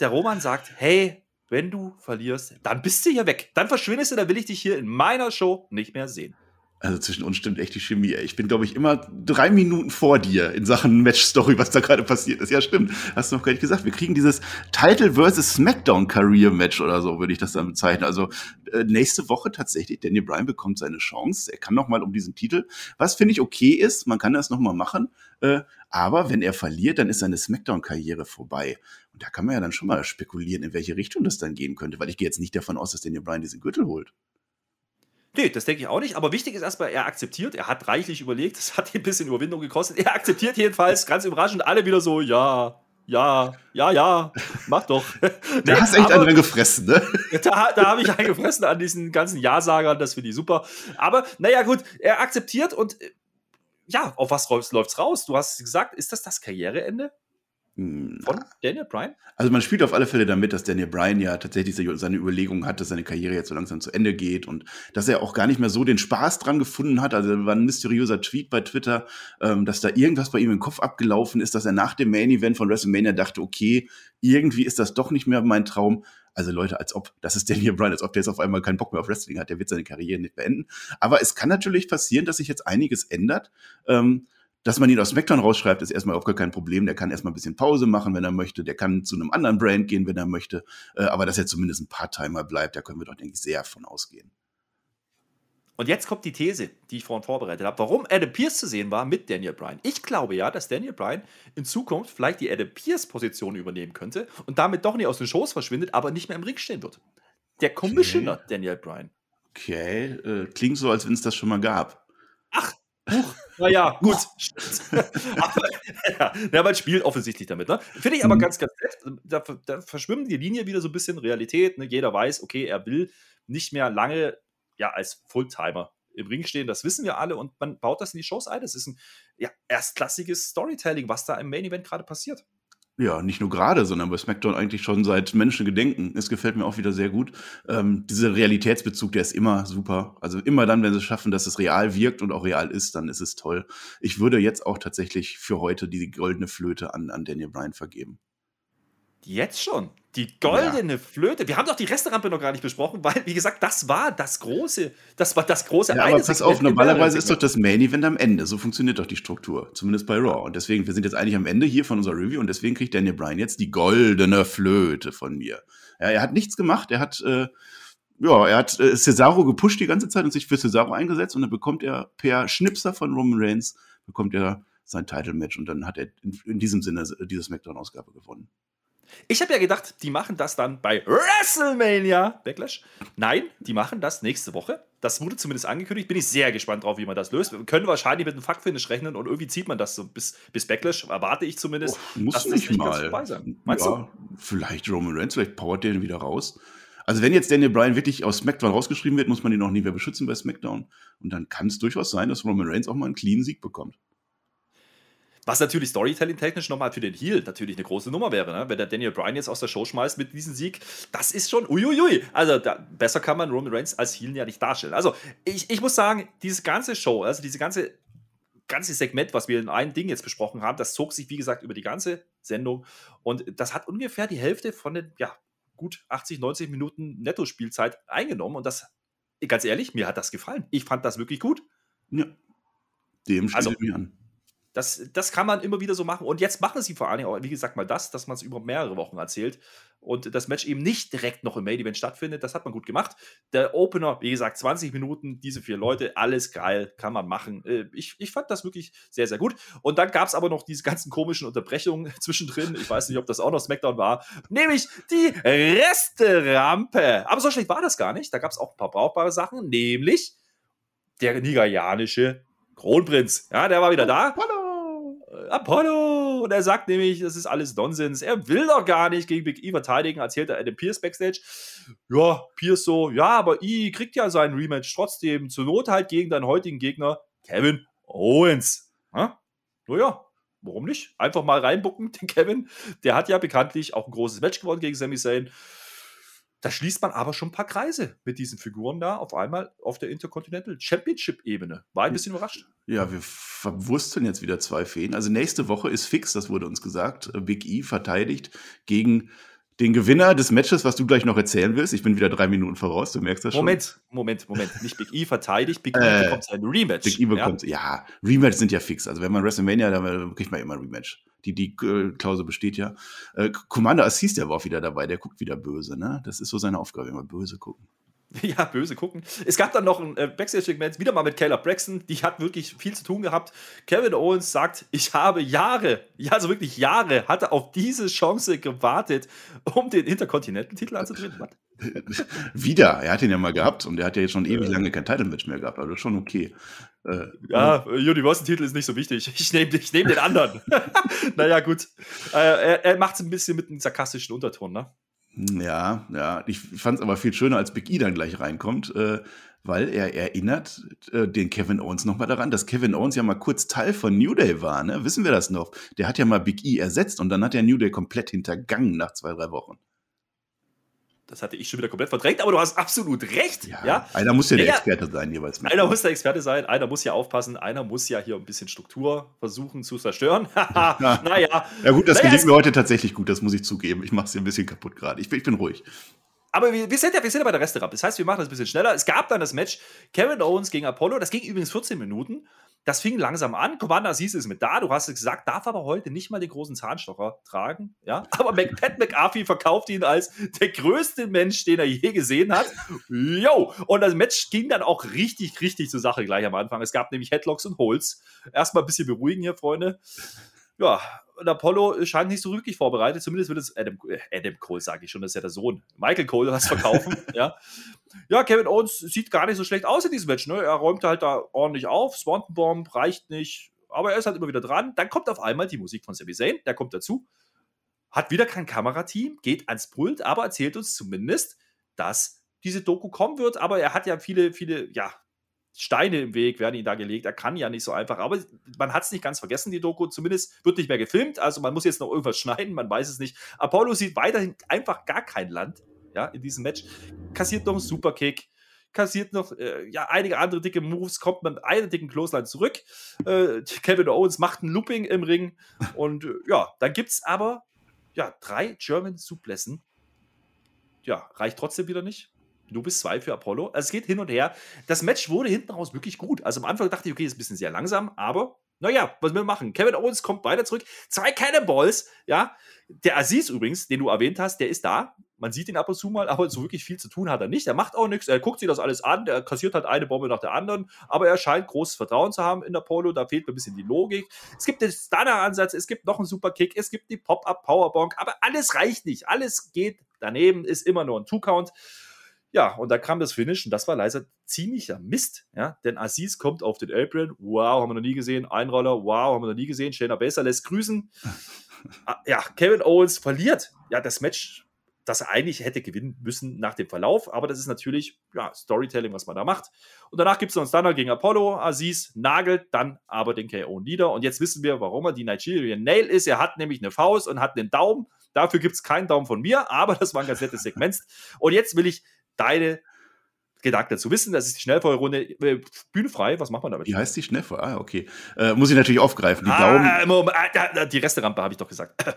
der Roman sagt: Hey, wenn du verlierst, dann bist du hier weg. Dann verschwindest du, dann will ich dich hier in meiner Show nicht mehr sehen.
Also zwischen uns stimmt echt die Chemie. Ich bin, glaube ich, immer drei Minuten vor dir in Sachen Match-Story, was da gerade passiert ist. Ja, stimmt. Hast du noch gar nicht gesagt. Wir kriegen dieses Title versus SmackDown Career Match oder so, würde ich das dann bezeichnen. Also äh, nächste Woche tatsächlich, Daniel Bryan bekommt seine Chance. Er kann noch mal um diesen Titel. Was finde ich okay ist, man kann das noch mal machen. Äh, aber wenn er verliert, dann ist seine SmackDown-Karriere vorbei. Und da kann man ja dann schon mal spekulieren, in welche Richtung das dann gehen könnte, weil ich gehe jetzt nicht davon aus, dass Daniel Bryan diesen Gürtel holt.
Nee, das denke ich auch nicht. Aber wichtig ist erstmal, er akzeptiert, er hat reichlich überlegt, das hat ihn ein bisschen Überwindung gekostet. Er akzeptiert jedenfalls, ganz überraschend, alle wieder so, ja, ja, ja, ja, mach doch.
Da hast echt einen dran gefressen, ne?
Da, da habe ich einen gefressen an diesen ganzen Ja-Sagern, das finde ich super. Aber naja, gut, er akzeptiert und äh, ja, auf was läuft's raus? Du hast gesagt, ist das das Karriereende?
Hm,
Von Daniel Bryan?
Also man spielt auf alle Fälle damit, dass Daniel Bryan ja tatsächlich seine Überlegungen hat, dass seine Karriere jetzt so langsam zu Ende geht und dass er auch gar nicht mehr so den Spaß dran gefunden hat. Also war ein mysteriöser Tweet bei Twitter, ähm, dass da irgendwas bei ihm im Kopf abgelaufen ist, dass er nach dem Main Event von WrestleMania dachte, okay, irgendwie ist das doch nicht mehr mein Traum. Also Leute, als ob, das ist Daniel Bryan, als ob der jetzt auf einmal keinen Bock mehr auf Wrestling hat, der wird seine Karriere nicht beenden. Aber es kann natürlich passieren, dass sich jetzt einiges ändert. Ähm, dass man ihn aus SmackDown rausschreibt, ist erstmal auch gar kein Problem. Der kann erstmal ein bisschen Pause machen, wenn er möchte. Der kann zu einem anderen Brand gehen, wenn er möchte. Äh, aber dass er zumindest ein Part-Timer bleibt, da können wir doch, denke ich, sehr von ausgehen.
Und jetzt kommt die These, die ich vorhin vorbereitet habe, warum Adam Pierce zu sehen war mit Daniel Bryan. Ich glaube ja, dass Daniel Bryan in Zukunft vielleicht die Adam Pierce-Position übernehmen könnte und damit doch nicht aus den Shows verschwindet, aber nicht mehr im Ring stehen wird. Der Commissioner okay. Daniel Bryan.
Okay, äh, klingt so, als wenn es das schon mal gab.
Ach, Huch, naja, gut. aber, ja, ja, man spielt offensichtlich damit. Ne? Finde ich aber mhm. ganz, ganz nett. Da, da, verschwimmen die Linie wieder so ein bisschen Realität. Ne? Jeder weiß, okay, er will nicht mehr lange ja, als Fulltimer im Ring stehen. Das wissen wir alle und man baut das in die Shows ein. Das ist ein ja, erstklassiges Storytelling, was da im Main Event gerade passiert.
Ja, nicht nur gerade, sondern bei SmackDown eigentlich schon seit Menschengedenken. Es gefällt mir auch wieder sehr gut. Ähm, dieser Realitätsbezug, der ist immer super. Also immer dann, wenn sie es schaffen, dass es real wirkt und auch real ist, dann ist es toll. Ich würde jetzt auch tatsächlich für heute die goldene Flöte an, an Daniel Bryan vergeben.
Jetzt schon. Die goldene ja. Flöte. Wir haben doch die Restaurante noch gar nicht besprochen, weil, wie gesagt, das war das große, das war das große
ja, aber pass auf, normalerweise ist doch das Main Event am Ende. So funktioniert doch die Struktur. Zumindest bei Raw. Und deswegen, wir sind jetzt eigentlich am Ende hier von unserer Review und deswegen kriegt Daniel Bryan jetzt die goldene Flöte von mir. Ja, er hat nichts gemacht. Er hat, äh, ja, er hat äh, Cesaro gepusht die ganze Zeit und sich für Cesaro eingesetzt und dann bekommt er per Schnipser von Roman Reigns, bekommt er sein Title-Match und dann hat er in, in diesem Sinne diese Smackdown-Ausgabe gewonnen.
Ich habe ja gedacht, die machen das dann bei WrestleMania Backlash. Nein, die machen das nächste Woche. Das wurde zumindest angekündigt. Bin ich sehr gespannt drauf, wie man das löst. Wir können wahrscheinlich mit einem Fuckfinish rechnen und irgendwie zieht man das so bis, bis Backlash, erwarte ich zumindest.
Oh, muss nicht, nicht mal. Meinst ja, du? Vielleicht Roman Reigns, vielleicht powert der den wieder raus. Also wenn jetzt Daniel Bryan wirklich aus SmackDown rausgeschrieben wird, muss man ihn auch nie mehr beschützen bei SmackDown. Und dann kann es durchaus sein, dass Roman Reigns auch mal einen clean Sieg bekommt.
Was natürlich Storytelling-technisch nochmal für den Heal natürlich eine große Nummer wäre, ne? wenn der Daniel Bryan jetzt aus der Show schmeißt mit diesem Sieg. Das ist schon uiuiui. Also da, besser kann man Roman Reigns als Heal ja nicht darstellen. Also ich, ich muss sagen, diese ganze Show, also diese ganze ganze Segment, was wir in einem Ding jetzt besprochen haben, das zog sich, wie gesagt, über die ganze Sendung. Und das hat ungefähr die Hälfte von den, ja, gut 80, 90 Minuten Netto-Spielzeit eingenommen. Und das, ganz ehrlich, mir hat das gefallen. Ich fand das wirklich gut.
Ja. Dem schließe also, ich mich an.
Das, das kann man immer wieder so machen. Und jetzt machen sie vor allen Dingen auch, wie gesagt, mal das, dass man es über mehrere Wochen erzählt und das Match eben nicht direkt noch im Main Event stattfindet. Das hat man gut gemacht. Der Opener, wie gesagt, 20 Minuten, diese vier Leute, alles geil, kann man machen. Äh, ich, ich fand das wirklich sehr, sehr gut. Und dann gab es aber noch diese ganzen komischen Unterbrechungen zwischendrin. Ich weiß nicht, ob das auch noch SmackDown war. Nämlich die Resterampe. Aber so schlecht war das gar nicht. Da gab es auch ein paar brauchbare Sachen, nämlich der nigerianische Kronprinz. Ja, der war wieder da. Hallo. Apollo! Und er sagt nämlich, das ist alles Nonsens. Er will doch gar nicht gegen Big E verteidigen, erzählt er Adam Pierce backstage. Ja, Pierce so, ja, aber E kriegt ja seinen Rematch trotzdem. Zur Not halt gegen deinen heutigen Gegner, Kevin Owens. Ja? Naja, warum nicht? Einfach mal reinbucken, den Kevin. Der hat ja bekanntlich auch ein großes Match gewonnen gegen Sami Zayn. Da schließt man aber schon ein paar Kreise mit diesen Figuren da auf einmal auf der Intercontinental Championship-Ebene. War ein bisschen überrascht.
Ja, wir verwursten jetzt wieder zwei Feen. Also nächste Woche ist fix, das wurde uns gesagt. Big E verteidigt gegen den Gewinner des Matches, was du gleich noch erzählen wirst. Ich bin wieder drei Minuten voraus, du merkst das
schon. Moment, Moment, Moment. Nicht Big E verteidigt, Big E äh, bekommt sein Rematch.
Big E bekommt, ja? ja, Rematch sind ja fix. Also wenn man WrestleMania, dann kriegt man immer ein Rematch. Die, die äh, Klausel besteht ja. Äh, Commander Assis, der war auch wieder dabei, der guckt wieder böse, ne? Das ist so seine Aufgabe, immer böse gucken.
Ja, böse gucken. Es gab dann noch ein äh, Backstage-Segment, wieder mal mit Caleb Braxton. Die hat wirklich viel zu tun gehabt. Kevin Owens sagt, ich habe Jahre, ja, also wirklich Jahre, hatte auf diese Chance gewartet, um den Intercontinental-Titel anzutreten.
Wieder, er hat ihn ja mal gehabt und er hat ja jetzt schon ewig lange kein Title-Match mehr gehabt, also schon okay.
Äh, ja, äh, Universal-Titel ist nicht so wichtig. Ich nehme ich nehm den anderen. naja, gut. Äh, er er macht es ein bisschen mit einem sarkastischen Unterton, ne?
Ja, ja. Ich fand es aber viel schöner, als Big E dann gleich reinkommt, äh, weil er erinnert äh, den Kevin Owens nochmal daran, dass Kevin Owens ja mal kurz Teil von New Day war, ne? Wissen wir das noch? Der hat ja mal Big E ersetzt und dann hat er New Day komplett hintergangen nach zwei, drei Wochen.
Das hatte ich schon wieder komplett verdrängt, aber du hast absolut recht. Ja, ja?
Einer muss ja der Experte sein jeweils.
Mit. Einer muss der Experte sein, einer muss ja aufpassen, einer muss ja hier ein bisschen Struktur versuchen zu zerstören.
ja. Naja. Ja gut, das naja, gelingt mir heute tatsächlich gut, das muss ich zugeben. Ich mache es hier ein bisschen kaputt gerade. Ich, ich, bin ruhig.
Aber wir, wir, sind ja, wir sind ja bei der Resterampe. Das heißt, wir machen das ein bisschen schneller. Es gab dann das Match Kevin Owens gegen Apollo. Das ging übrigens 14 Minuten. Das fing langsam an. Commander Aziz ist mit da. Du hast es gesagt, darf aber heute nicht mal den großen Zahnstocher tragen. Ja, aber Pat McAfee verkauft ihn als der größte Mensch, den er je gesehen hat. Yo! Und das Match ging dann auch richtig, richtig zur Sache gleich am Anfang. Es gab nämlich Headlocks und Holds. Erstmal ein bisschen beruhigen hier, Freunde. Ja, und Apollo scheint nicht so wirklich vorbereitet. Zumindest wird es Adam, äh, Adam Cole, sage ich schon, das ist ja der Sohn. Michael Cole was verkaufen. ja. ja, Kevin Owens sieht gar nicht so schlecht aus in diesem Match. Ne? Er räumt halt da ordentlich auf. Swanton Bomb reicht nicht. Aber er ist halt immer wieder dran. Dann kommt auf einmal die Musik von Sami Zayn. Der kommt dazu. Hat wieder kein Kamerateam, geht ans Pult, aber erzählt uns zumindest, dass diese Doku kommen wird. Aber er hat ja viele, viele, ja, Steine im Weg werden ihm da gelegt. Er kann ja nicht so einfach. Aber man hat es nicht ganz vergessen, die Doku. Zumindest wird nicht mehr gefilmt. Also man muss jetzt noch irgendwas schneiden. Man weiß es nicht. Apollo sieht weiterhin einfach gar kein Land ja, in diesem Match. Kassiert noch einen Superkick. Kassiert noch äh, ja, einige andere dicke Moves, kommt mit einer dicken Clothesline zurück. Äh, Kevin Owens macht ein Looping im Ring. Und äh, ja, dann gibt es aber ja, drei German Suplessen. Ja, reicht trotzdem wieder nicht. Du bist zwei für Apollo. Also es geht hin und her. Das Match wurde hinten raus wirklich gut. Also am Anfang dachte ich, okay, ist ein bisschen sehr langsam, aber naja, was wir machen. Kevin Owens kommt weiter zurück. Zwei Cannonballs, ja. Der Aziz übrigens, den du erwähnt hast, der ist da. Man sieht ihn ab und zu mal, aber so wirklich viel zu tun hat er nicht. Er macht auch nichts. Er guckt sich das alles an. Er kassiert halt eine Bombe nach der anderen. Aber er scheint großes Vertrauen zu haben in Apollo. Da fehlt mir ein bisschen die Logik. Es gibt den Stunner-Ansatz. Es gibt noch einen Superkick. Es gibt die Pop-Up-Powerbonk. Aber alles reicht nicht. Alles geht daneben. Ist immer nur ein Two-Count. Ja, und da kam das Finish und das war leider ziemlicher Mist, ja, denn Aziz kommt auf den Apron, wow, haben wir noch nie gesehen, Einroller, wow, haben wir noch nie gesehen, Shayna Baszler lässt grüßen. Ah, ja, Kevin Owens verliert, ja, das Match, das er eigentlich hätte gewinnen müssen nach dem Verlauf, aber das ist natürlich, ja, Storytelling, was man da macht. Und danach gibt es noch einen Stunner gegen Apollo, Aziz nagelt dann aber den KO nieder. Und jetzt wissen wir, warum er die Nigerian Nail ist, er hat nämlich eine Faust und hat einen Daumen, Dafür gibt es keinen Daumen von mir, aber das war ein ganz nettes Segment. Und jetzt will ich deine Gedanken dazu wissen. Das ist die Schnellfeuerrunde. Äh, Bühne frei, was macht man damit?
Wie heißt die Schnellfeuer? Ah, okay. Äh, muss ich natürlich aufgreifen.
Die ah, Daumen. Ah, die Resterampe habe ich doch gesagt.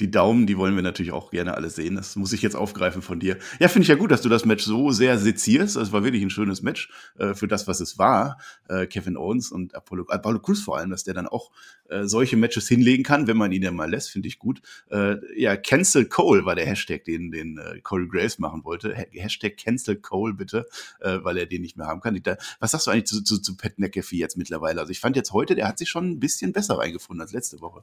die Daumen, die wollen wir natürlich auch gerne alle sehen. Das muss ich jetzt aufgreifen von dir. Ja, finde ich ja gut, dass du das Match so sehr sezierst. Es war wirklich ein schönes Match äh, für das, was es war. Äh, Kevin Owens und Apollo, Apollo Cruz vor allem, dass der dann auch äh, solche Matches hinlegen kann, wenn man ihn ja mal lässt, finde ich gut. Äh, ja, Cancel Cole war der Hashtag, den, den äh, Corey Graves machen wollte. Ha Hashtag Cancel Cole bitte, äh, weil er den nicht mehr haben kann. Da, was sagst du eigentlich zu, zu, zu Pat McAfee jetzt mittlerweile? Also ich fand jetzt heute, der hat sich schon ein bisschen besser reingefunden als letzte Woche.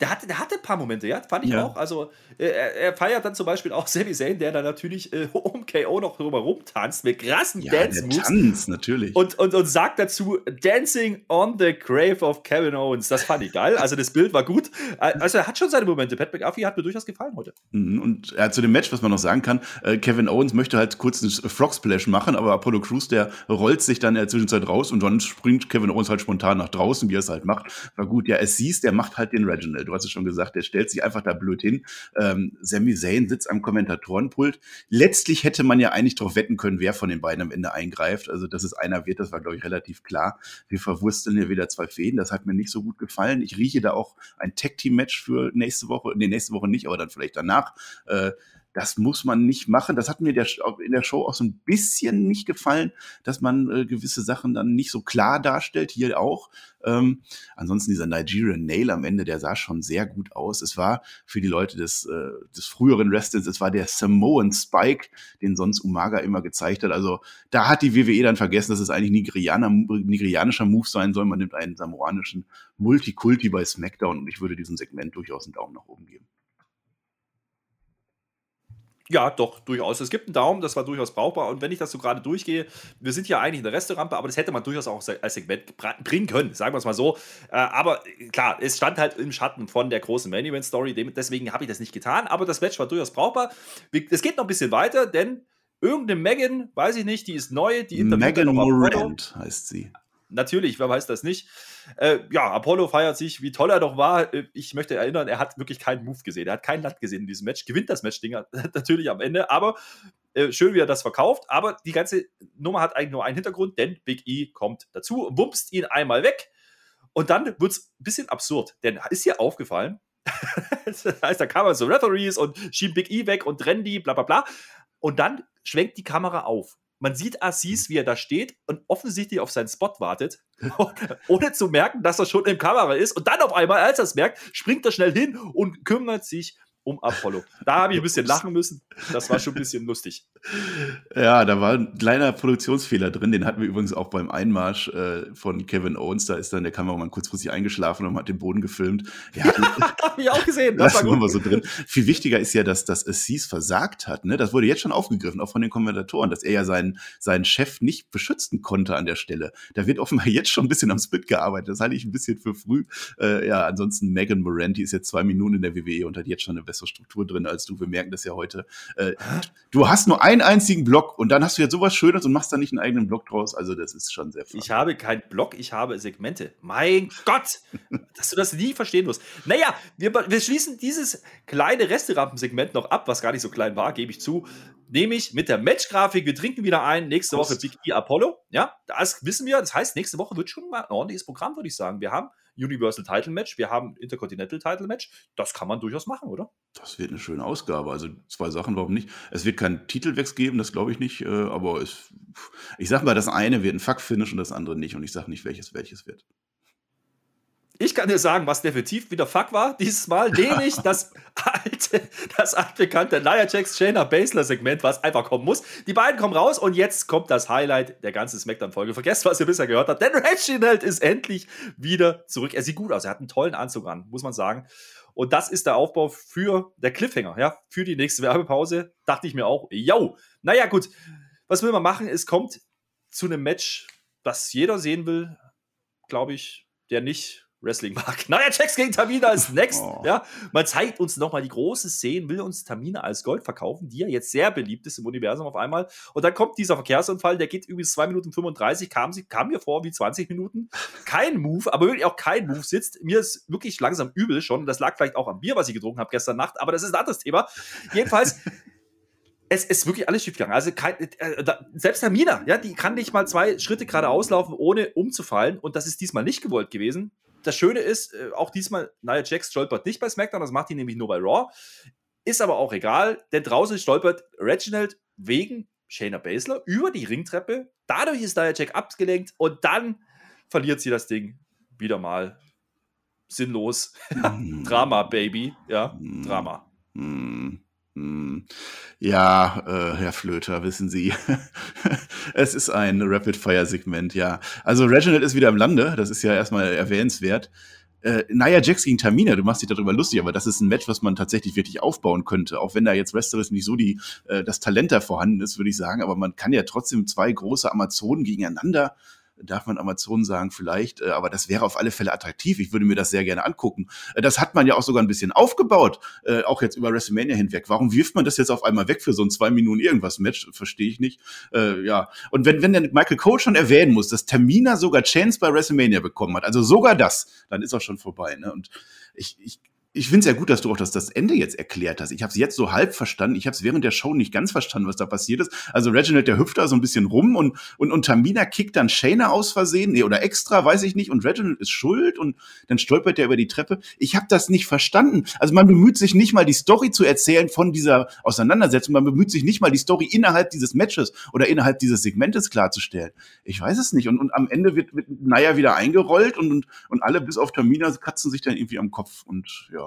Der hatte, der hatte ein paar Momente, ja, fand ich ja. auch. Also, äh, er feiert dann zum Beispiel auch Sami Zayn, der dann natürlich äh, um KO noch drüber rumtanzt mit krassen ja, Dance-Moves.
Tanz, natürlich.
Und, und, und sagt dazu, Dancing on the Grave of Kevin Owens. Das fand ich geil. Also, das Bild war gut. Also, er hat schon seine Momente. Pat McAfee hat mir durchaus gefallen heute.
Mhm, und ja, zu dem Match, was man noch sagen kann, äh, Kevin Owens möchte halt kurz einen Frog Splash machen, aber Apollo Crews, der rollt sich dann in der Zwischenzeit raus und dann springt Kevin Owens halt spontan nach draußen, wie er es halt macht. War gut, ja, es siehst, der macht halt den Reginald. Du hast es schon gesagt, der stellt sich einfach da blöd hin. Ähm, Sami Zayn sitzt am Kommentatorenpult. Letztlich hätte man ja eigentlich darauf wetten können, wer von den beiden am Ende eingreift. Also, dass es einer wird, das war, glaube ich, relativ klar. Wir verwursteln hier wieder zwei Fäden. Das hat mir nicht so gut gefallen. Ich rieche da auch ein Tag-Team-Match für nächste Woche. Nee, nächste Woche nicht, aber dann vielleicht danach. Äh, das muss man nicht machen. Das hat mir der, in der Show auch so ein bisschen nicht gefallen, dass man äh, gewisse Sachen dann nicht so klar darstellt, hier auch. Ähm, ansonsten dieser Nigerian Nail am Ende, der sah schon sehr gut aus. Es war für die Leute des, äh, des früheren Wrestlings, es war der Samoan Spike, den sonst Umaga immer gezeigt hat. Also da hat die WWE dann vergessen, dass es eigentlich Nigerianer, nigerianischer Move sein soll. Man nimmt einen samoanischen Multikulti bei SmackDown und ich würde diesem Segment durchaus einen Daumen nach oben geben.
Ja, doch, durchaus. Es gibt einen Daumen, das war durchaus brauchbar. Und wenn ich das so gerade durchgehe, wir sind ja eigentlich in der Resterampe, aber das hätte man durchaus auch als Segment bringen können, sagen wir es mal so. Äh, aber klar, es stand halt im Schatten von der großen Main Event Story, deswegen habe ich das nicht getan. Aber das Match war durchaus brauchbar. Es geht noch ein bisschen weiter, denn irgendeine Megan, weiß ich nicht, die ist neu, die
Megan Morant heißt sie.
Natürlich, wer weiß das nicht. Äh, ja, Apollo feiert sich, wie toll er doch war. Äh, ich möchte erinnern, er hat wirklich keinen Move gesehen. Er hat kein Land gesehen in diesem Match. Gewinnt das Match-Ding natürlich am Ende, aber äh, schön, wie er das verkauft. Aber die ganze Nummer hat eigentlich nur einen Hintergrund, denn Big E kommt dazu, wumpst ihn einmal weg. Und dann wird es ein bisschen absurd, denn ist hier aufgefallen, das heißt, da kamen so Referees und schieben Big E weg und trennen die, bla bla bla. Und dann schwenkt die Kamera auf man sieht Assis, wie er da steht und offensichtlich auf seinen Spot wartet, ohne zu merken, dass er schon im Kamera ist. Und dann auf einmal, als er es merkt, springt er schnell hin und kümmert sich um Apollo. Da habe ich ein bisschen lachen müssen. Das war schon ein bisschen lustig.
Ja, da war ein kleiner Produktionsfehler drin. Den hatten wir übrigens auch beim Einmarsch äh, von Kevin Owens. Da ist dann der Kameramann kurzfristig eingeschlafen und hat den Boden gefilmt.
Ja, habe ich auch gesehen.
Das war gut. so drin. Viel wichtiger ist ja, dass das Assis versagt hat. Ne? Das wurde jetzt schon aufgegriffen, auch von den Kommentatoren, dass er ja seinen, seinen Chef nicht beschützen konnte an der Stelle. Da wird offenbar jetzt schon ein bisschen am Split gearbeitet. Das halte ich ein bisschen für früh. Äh, ja, ansonsten Megan Moranti ist jetzt zwei Minuten in der WWE und hat jetzt schon eine bessere Struktur drin als du. Wir merken das ja heute. Äh, du hast nur einen einzigen Block und dann hast du jetzt sowas Schönes und machst da nicht einen eigenen Block draus. Also das ist schon sehr
Ich habe keinen Block, ich habe Segmente. Mein Gott, dass du das nie verstehen musst. Naja, wir, wir schließen dieses kleine Resterampensegment noch ab, was gar nicht so klein war, gebe ich zu. Nämlich mit der Matchgrafik. Wir trinken wieder ein. Nächste Woche Big E Apollo. Ja, das wissen wir. Das heißt, nächste Woche wird schon mal ein ordentliches Programm, würde ich sagen. Wir haben Universal Title Match, wir haben Intercontinental Title Match. Das kann man durchaus machen, oder?
Das wird eine schöne Ausgabe. Also zwei Sachen, warum nicht? Es wird keinen Titelwechsel geben, das glaube ich nicht. Äh, aber es, ich sage mal, das eine wird ein Fuck-Finish und das andere nicht. Und ich sage nicht, welches welches wird.
Ich kann dir sagen, was definitiv wieder Fuck war dieses Mal, nämlich das alte, das altbekannte Nia Jax Shayna Baszler Segment, was einfach kommen muss. Die beiden kommen raus und jetzt kommt das Highlight der ganzen Smackdown-Folge. Vergesst, was ihr bisher gehört habt, denn Reginald ist endlich wieder zurück. Er sieht gut aus, er hat einen tollen Anzug an, muss man sagen. Und das ist der Aufbau für der Cliffhanger, ja, für die nächste Werbepause. Dachte ich mir auch, yo. Naja, gut, was will man machen? Es kommt zu einem Match, das jeder sehen will, glaube ich, der nicht Wrestling mag. Naja, Jax gegen Tamina ist next. Oh. Ja, man zeigt uns nochmal die große Szene, will uns Tamina als Gold verkaufen, die ja jetzt sehr beliebt ist im Universum auf einmal. Und dann kommt dieser Verkehrsunfall, der geht übrigens 2 Minuten 35, kam, kam mir vor wie 20 Minuten. Kein Move, aber wirklich auch kein Move sitzt. Mir ist wirklich langsam übel schon. Das lag vielleicht auch am Bier, was ich getrunken habe gestern Nacht, aber das ist ein anderes Thema. Jedenfalls. es ist wirklich alles schief gegangen. Also kein, äh, da, selbst Tamina, ja, die kann nicht mal zwei Schritte gerade auslaufen, ohne umzufallen. Und das ist diesmal nicht gewollt gewesen das Schöne ist, äh, auch diesmal, Nia Jax stolpert nicht bei SmackDown, das macht ihn nämlich nur bei Raw. Ist aber auch egal, denn draußen stolpert Reginald wegen Shayna Baszler über die Ringtreppe. Dadurch ist Nia Jax abgelenkt und dann verliert sie das Ding wieder mal sinnlos. Mm. Drama, Baby. Ja, mm. Drama.
Hm. Ja, äh, Herr Flöter, wissen Sie, es ist ein Rapid-Fire-Segment, ja. Also Reginald ist wieder im Lande, das ist ja erstmal erwähnenswert. Äh, naja, Jax gegen Tamina, du machst dich darüber lustig, aber das ist ein Match, was man tatsächlich wirklich aufbauen könnte. Auch wenn da jetzt Wrestlerisch nicht so die, äh, das Talent da vorhanden ist, würde ich sagen, aber man kann ja trotzdem zwei große Amazonen gegeneinander darf man Amazon sagen vielleicht, äh, aber das wäre auf alle Fälle attraktiv. Ich würde mir das sehr gerne angucken. Äh, das hat man ja auch sogar ein bisschen aufgebaut, äh, auch jetzt über WrestleMania hinweg. Warum wirft man das jetzt auf einmal weg für so ein zwei Minuten irgendwas Match? Verstehe ich nicht. Ja. Und wenn, wenn der Michael Cole schon erwähnen muss, dass Tamina sogar Chance bei WrestleMania bekommen hat, also sogar das, dann ist auch schon vorbei. Ne? Und ich, ich ich finde es ja gut, dass du auch das, das Ende jetzt erklärt hast. Ich habe es jetzt so halb verstanden. Ich habe es während der Show nicht ganz verstanden, was da passiert ist. Also Reginald, der hüpft da so ein bisschen rum und, und, und Tamina kickt dann Shayna aus Versehen, nee, oder extra, weiß ich nicht. Und Reginald ist schuld und dann stolpert er über die Treppe. Ich habe das nicht verstanden. Also man bemüht sich nicht mal, die Story zu erzählen von dieser Auseinandersetzung. Man bemüht sich nicht mal, die Story innerhalb dieses Matches oder innerhalb dieses Segmentes klarzustellen. Ich weiß es nicht. Und, und am Ende wird, wird Naya wieder eingerollt und, und, und alle bis auf Tamina katzen sich dann irgendwie am Kopf und ja.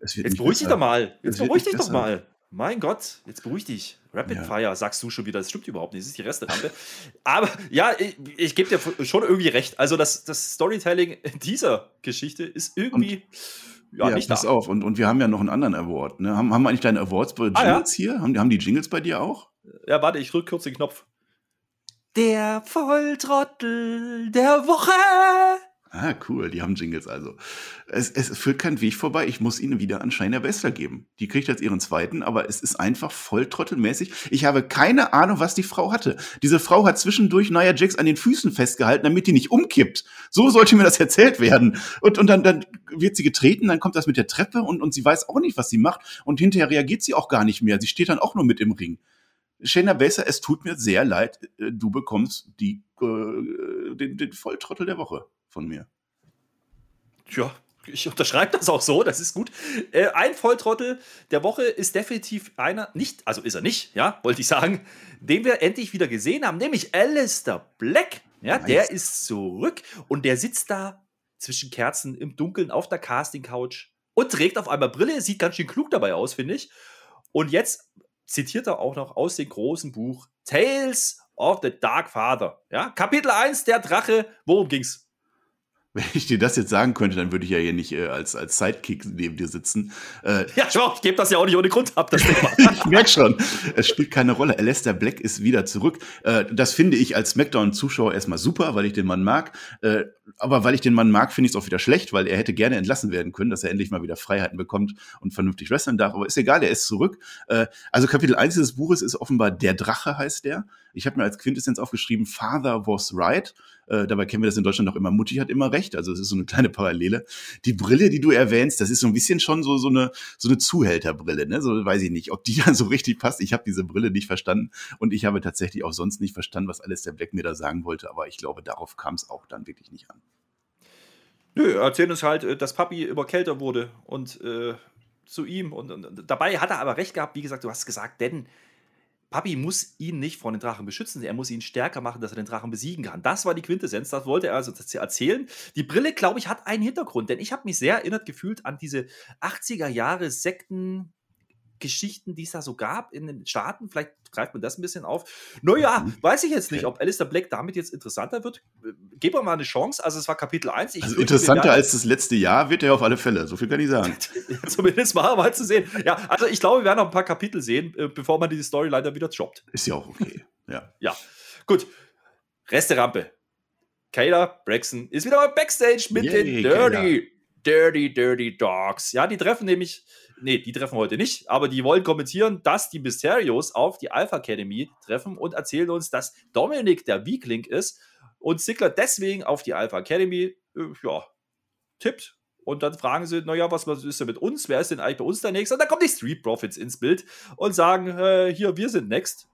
Jetzt beruhig dich doch mal. Jetzt beruhig dich doch mal. Mein Gott, jetzt beruhig dich. Rapid ja. Fire, sagst du schon wieder, das stimmt überhaupt nicht, das ist die Resterampe. Aber ja, ich, ich gebe dir schon irgendwie recht. Also das, das Storytelling dieser Geschichte ist irgendwie
und, ja, ja, nicht pass da. auf. Und, und wir haben ja noch einen anderen Award. Ne? Haben, haben wir eigentlich deine Awards bei Jingles ah, ja? hier? Haben, haben die Jingles bei dir auch?
Ja, warte, ich drücke kurz den Knopf. Der Volltrottel der Woche.
Ah, cool, die haben Jingles also. Es, es führt kein Weg vorbei. Ich muss ihnen wieder an Shiner Wester geben. Die kriegt jetzt ihren zweiten, aber es ist einfach voll trottelmäßig. Ich habe keine Ahnung, was die Frau hatte. Diese Frau hat zwischendurch Nia Jax an den Füßen festgehalten, damit die nicht umkippt. So sollte mir das erzählt werden. Und, und dann, dann wird sie getreten, dann kommt das mit der Treppe und, und sie weiß auch nicht, was sie macht. Und hinterher reagiert sie auch gar nicht mehr. Sie steht dann auch nur mit im Ring. Shayna Baszler, es tut mir sehr leid, äh, du bekommst die, äh, den, den Volltrottel der Woche von mir.
Ja, ich unterschreibe das auch so, das ist gut. Äh, ein Volltrottel der Woche ist definitiv einer, nicht, also ist er nicht, ja, wollte ich sagen, den wir endlich wieder gesehen haben, nämlich Alistair Black. Ja, nice. der ist zurück und der sitzt da zwischen Kerzen im Dunkeln auf der Casting-Couch und trägt auf einmal Brille, sieht ganz schön klug dabei aus, finde ich. Und jetzt zitiert er auch noch aus dem großen Buch Tales of the Dark Father. Ja, Kapitel 1, der Drache. Worum ging's?
Wenn ich dir das jetzt sagen könnte, dann würde ich ja hier nicht äh, als, als Sidekick neben dir sitzen.
Äh, ja, schau, ich gebe das ja auch nicht ohne Grund ab, das Thema.
ich merke schon, es spielt keine Rolle. Alistair Black ist wieder zurück. Äh, das finde ich als SmackDown-Zuschauer erstmal super, weil ich den Mann mag. Äh, aber weil ich den Mann mag, finde ich es auch wieder schlecht, weil er hätte gerne entlassen werden können, dass er endlich mal wieder Freiheiten bekommt und vernünftig wresteln darf. Aber ist egal, er ist zurück. Äh, also Kapitel 1 des Buches ist offenbar Der Drache heißt der. Ich habe mir als Quintessenz aufgeschrieben, Father was right. Äh, dabei kennen wir das in Deutschland noch immer. Mutti hat immer recht. Also es ist so eine kleine Parallele. Die Brille, die du erwähnst, das ist so ein bisschen schon so, so eine, so eine Zuhälterbrille. Ne? So weiß ich nicht, ob die dann so richtig passt. Ich habe diese Brille nicht verstanden und ich habe tatsächlich auch sonst nicht verstanden, was alles der Black mir da sagen wollte. Aber ich glaube, darauf kam es auch dann wirklich nicht an.
Nö, erzählen uns halt, äh, dass Papi immer kälter wurde und äh, zu ihm. Und, und, dabei hat er aber recht gehabt, wie gesagt, du hast gesagt, denn Papi muss ihn nicht vor den Drachen beschützen, er muss ihn stärker machen, dass er den Drachen besiegen kann. Das war die Quintessenz, das wollte er also erzählen. Die Brille, glaube ich, hat einen Hintergrund, denn ich habe mich sehr erinnert gefühlt an diese 80er Jahre Sekten Geschichten, die es da so gab in den Staaten. Vielleicht greift man das ein bisschen auf. Naja, mhm. weiß ich jetzt nicht, ob Alistair Black damit jetzt interessanter wird. Geben wir mal eine Chance. Also, es war Kapitel 1.
Ich also interessanter als das letzte Jahr wird er auf alle Fälle. So viel kann ich sagen.
Zumindest mal, mal zu sehen. Ja, also ich glaube, wir werden noch ein paar Kapitel sehen, äh, bevor man diese Storyline dann wieder droppt.
Ist ja auch okay. Ja.
ja. Gut. Reste Rampe. Kayla Braxton ist wieder mal Backstage mit Yay, den Dirty, Kayla. Dirty, Dirty Dogs. Ja, die treffen nämlich nee, die treffen heute nicht, aber die wollen kommentieren, dass die Mysterios auf die Alpha Academy treffen und erzählen uns, dass Dominik der Weakling ist und Ziggler deswegen auf die Alpha Academy, äh, ja, tippt. Und dann fragen sie, naja, was, was ist denn mit uns? Wer ist denn eigentlich bei uns der Nächste? Und dann kommen die Street Profits ins Bild und sagen, äh, hier, wir sind next.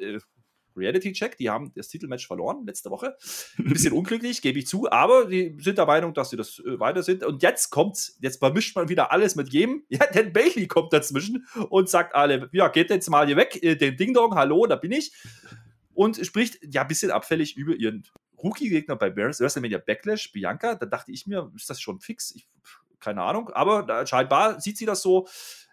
Äh, Reality-Check. Die haben das Titelmatch verloren letzte Woche. Ein bisschen unglücklich, gebe ich zu, aber die sind der Meinung, dass sie das äh, weiter sind. Und jetzt kommt's, jetzt vermischt man wieder alles mit jedem. Ja, denn Bailey kommt dazwischen und sagt alle, ja, geht jetzt mal hier weg, äh, den Ding Dong, hallo, da bin ich. Und spricht ja ein bisschen abfällig über ihren Rookie-Gegner bei WrestleMania Backlash, Bianca. Da dachte ich mir, ist das schon fix? Ich, keine Ahnung, aber scheinbar sieht sie das so.